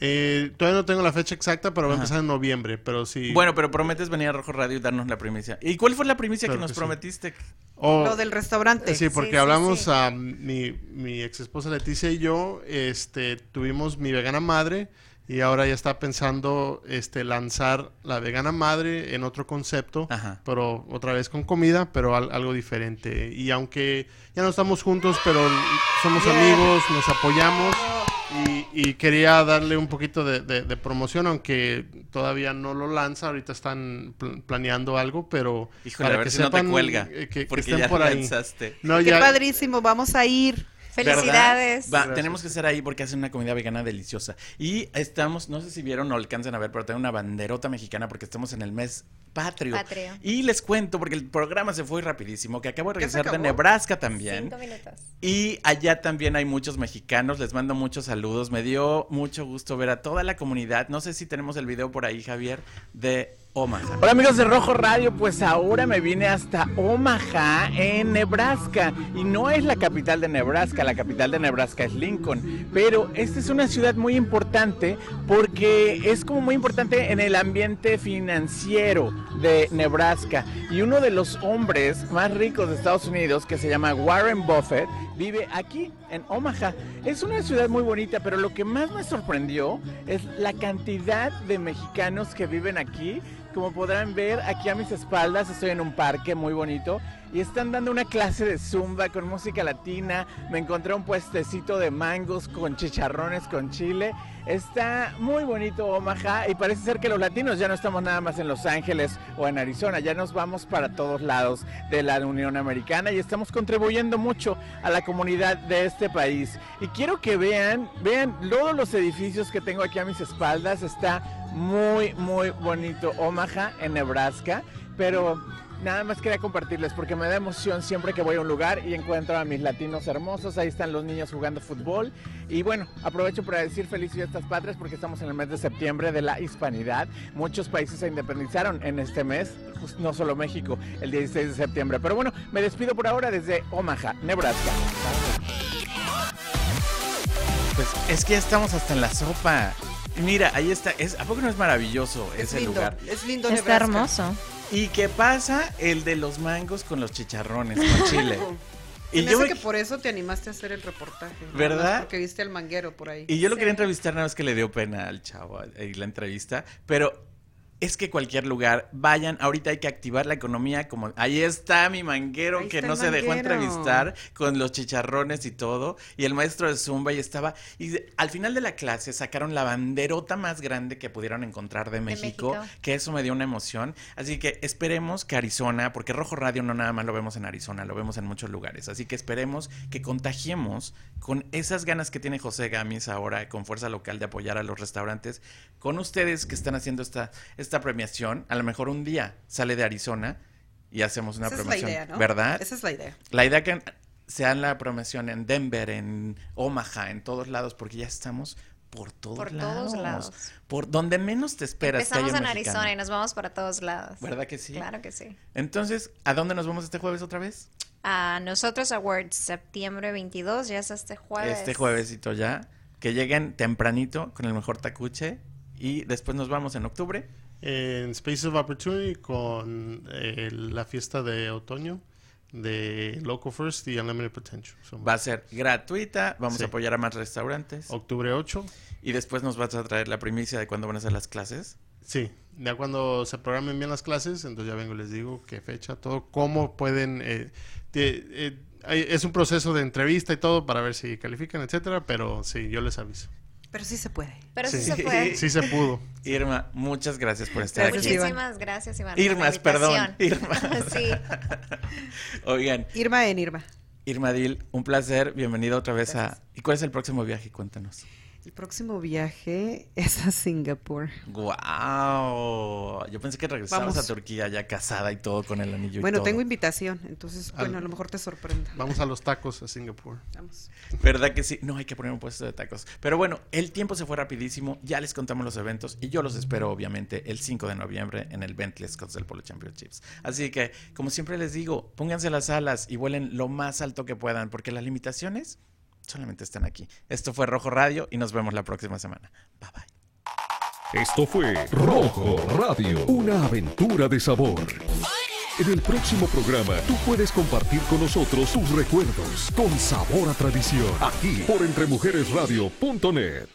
Eh, todavía no tengo la fecha exacta, pero va a empezar en noviembre. Pero sí. Bueno, pero prometes venir a Rojo Radio y darnos la primicia. ¿Y cuál fue la primicia Claro que nos que sí. prometiste? O- Lo del restaurante. Sí, porque sí, hablamos sí. a mi, mi ex esposa Leticia y yo, este, tuvimos mi vegana madre y ahora ya está pensando este lanzar la vegana madre en otro concepto, Ajá. pero otra vez con comida, pero al- algo diferente. Y aunque ya no estamos juntos, pero somos amigos, nos apoyamos y, y quería darle un poquito de, de- de promoción, aunque todavía no lo lanza, ahorita están pl- planeando algo, pero Híjole, a ver si no te cuelga. eh, que, que porque estén ya por ahí. lanzaste. No, Qué ya- padrísimo, vamos a ir. Felicidades. Va, tenemos que estar ahí porque hacen una comida vegana deliciosa. Y estamos, no sé si vieron o alcanzan a ver, pero tengo una banderota mexicana porque estamos en el mes patrio. Patrio. Y les cuento, porque el programa se fue rapidísimo, que acabo de ¿Ya se regresar de? Nebraska también. Cinco minutos. Y allá también hay muchos mexicanos, les mando muchos saludos. Me dio mucho gusto ver a toda la comunidad. No sé si tenemos el video por ahí, Javier, de Omaha. Hola amigos de Rojo Radio, pues ahora me vine hasta Omaha, en Nebraska. Y no es la capital de Nebraska, la capital de Nebraska es Lincoln. Pero esta es una ciudad muy importante porque es como muy importante en el ambiente financiero de Nebraska. Y uno de los hombres más ricos de Estados Unidos, que se llama Warren Buffett, vive aquí en Omaha. Es una ciudad muy bonita, pero lo que más me sorprendió es la cantidad de mexicanos que viven aquí como podrán ver aquí a mis espaldas estoy en un parque muy bonito y están dando una clase de zumba con música latina. Me encontré un puestecito de mangos con chicharrones con chile. Está muy bonito Omaha y parece ser que los latinos ya no estamos nada más en Los Ángeles o en Arizona, ya nos vamos para todos lados de la Unión Americana y estamos contribuyendo mucho a la comunidad de este país. Y quiero que vean, vean todos los edificios que tengo aquí a mis espaldas, está muy, muy bonito Omaha en Nebraska, pero nada más quería compartirles porque me da emoción siempre que voy a un lugar y encuentro a mis latinos hermosos. Ahí están los niños jugando fútbol. Y bueno, aprovecho para decir feliz fiestas patrias porque estamos en el mes de septiembre de la hispanidad. Muchos países se independizaron en este mes, pues, no solo México, el 16 de septiembre. Pero bueno, me despido por ahora desde Omaha, Nebraska. Pues es que ya estamos hasta en la sopa. Mira, ahí está. Es, ¿A poco no es maravilloso Es ese lindo, lugar? es lindo Está Nebraska. hermoso. ¿Y qué pasa? El de los mangos con los chicharrones, con chile. Y yo me- que por eso te animaste a hacer el reportaje. ¿Verdad? Porque viste al manguero por ahí. y yo lo Sí. quería entrevistar nada más que le dio pena al chavo y la entrevista, pero es que cualquier lugar, vayan, ahorita hay que activar la economía como ahí está mi manguero Ahí que no se dejó entrevistar con los chicharrones y todo, y el maestro de Zumba y estaba, y al final de la clase sacaron la banderota más grande que pudieron encontrar de México, México. que eso me dio una emoción, así que esperemos que Arizona, porque Rojo Radio no nada más lo vemos en Arizona, lo vemos en muchos lugares, así que esperemos que contagiemos con esas ganas que tiene José Gamis ahora con Fuerza Local de apoyar a los restaurantes, con ustedes que están haciendo esta, esta premiación, a lo mejor un día sale de Arizona y hacemos una Esa es la idea, ¿no? ¿verdad? Esa es la idea. La idea que sea la promoción en Denver, en Omaha, en todos lados, porque ya estamos por todos Por lados. todos lados. Por donde menos te esperas Empezamos que haya en mexicano. Arizona y nos vamos para todos lados. ¿Verdad que sí? Claro que sí. Entonces, ¿a dónde nos vamos este jueves otra vez? A nosotros Awards, septiembre 22, ya es este jueves. Este juevesito ya. Que lleguen tempranito con el mejor tacuche. Y después nos vamos en octubre. En Spaces of Opportunity con eh, la fiesta de otoño de Local First y Unlimited Potential. Va a ser gratuita. Vamos Sí. a apoyar a más restaurantes. octubre 8. Y después nos vas a traer la primicia de cuándo van a ser las clases. Sí, ya cuando se programen bien las clases, entonces ya vengo y les digo qué fecha, todo, cómo pueden... eh, te- eh, es un proceso de entrevista y todo para ver si califican, etcétera, pero sí, yo les aviso. Pero sí se puede. Pero sí, Sí. se puede. Sí se pudo. Irma, muchas gracias por estar Gracias, aquí. Iván. Muchísimas gracias, Iván. Irmas, perdón. Irmas. sí. Oigan, Irma en Irma. Irma Dil, un placer. Bienvenido otra vez a... ¿Y cuál es el próximo viaje? Cuéntanos. El próximo viaje es a Singapur. ¡Guau! Yo pensé que regresabas Vamos. a Turquía ya casada y todo con el anillo y Bueno, todo. tengo invitación, entonces, Al- bueno, a lo mejor te sorprenda. Vamos a los tacos a Singapur. Vamos. ¿Verdad que sí? No, hay que poner un puesto de tacos. Pero bueno, el tiempo se fue rapidísimo. Ya les contamos los eventos y yo los espero, obviamente, el 5 de noviembre en el Bentley Scots del Polo Championships. Así que, como siempre les digo, pónganse las alas y vuelen lo más alto que puedan, porque las limitaciones solamente están aquí. Esto fue Rojo Radio y nos vemos la próxima semana. Bye bye. Esto fue Rojo Radio, una aventura de sabor. En el próximo programa, tú puedes compartir con nosotros tus recuerdos con sabor a tradición, aquí por entremujeresradio.net.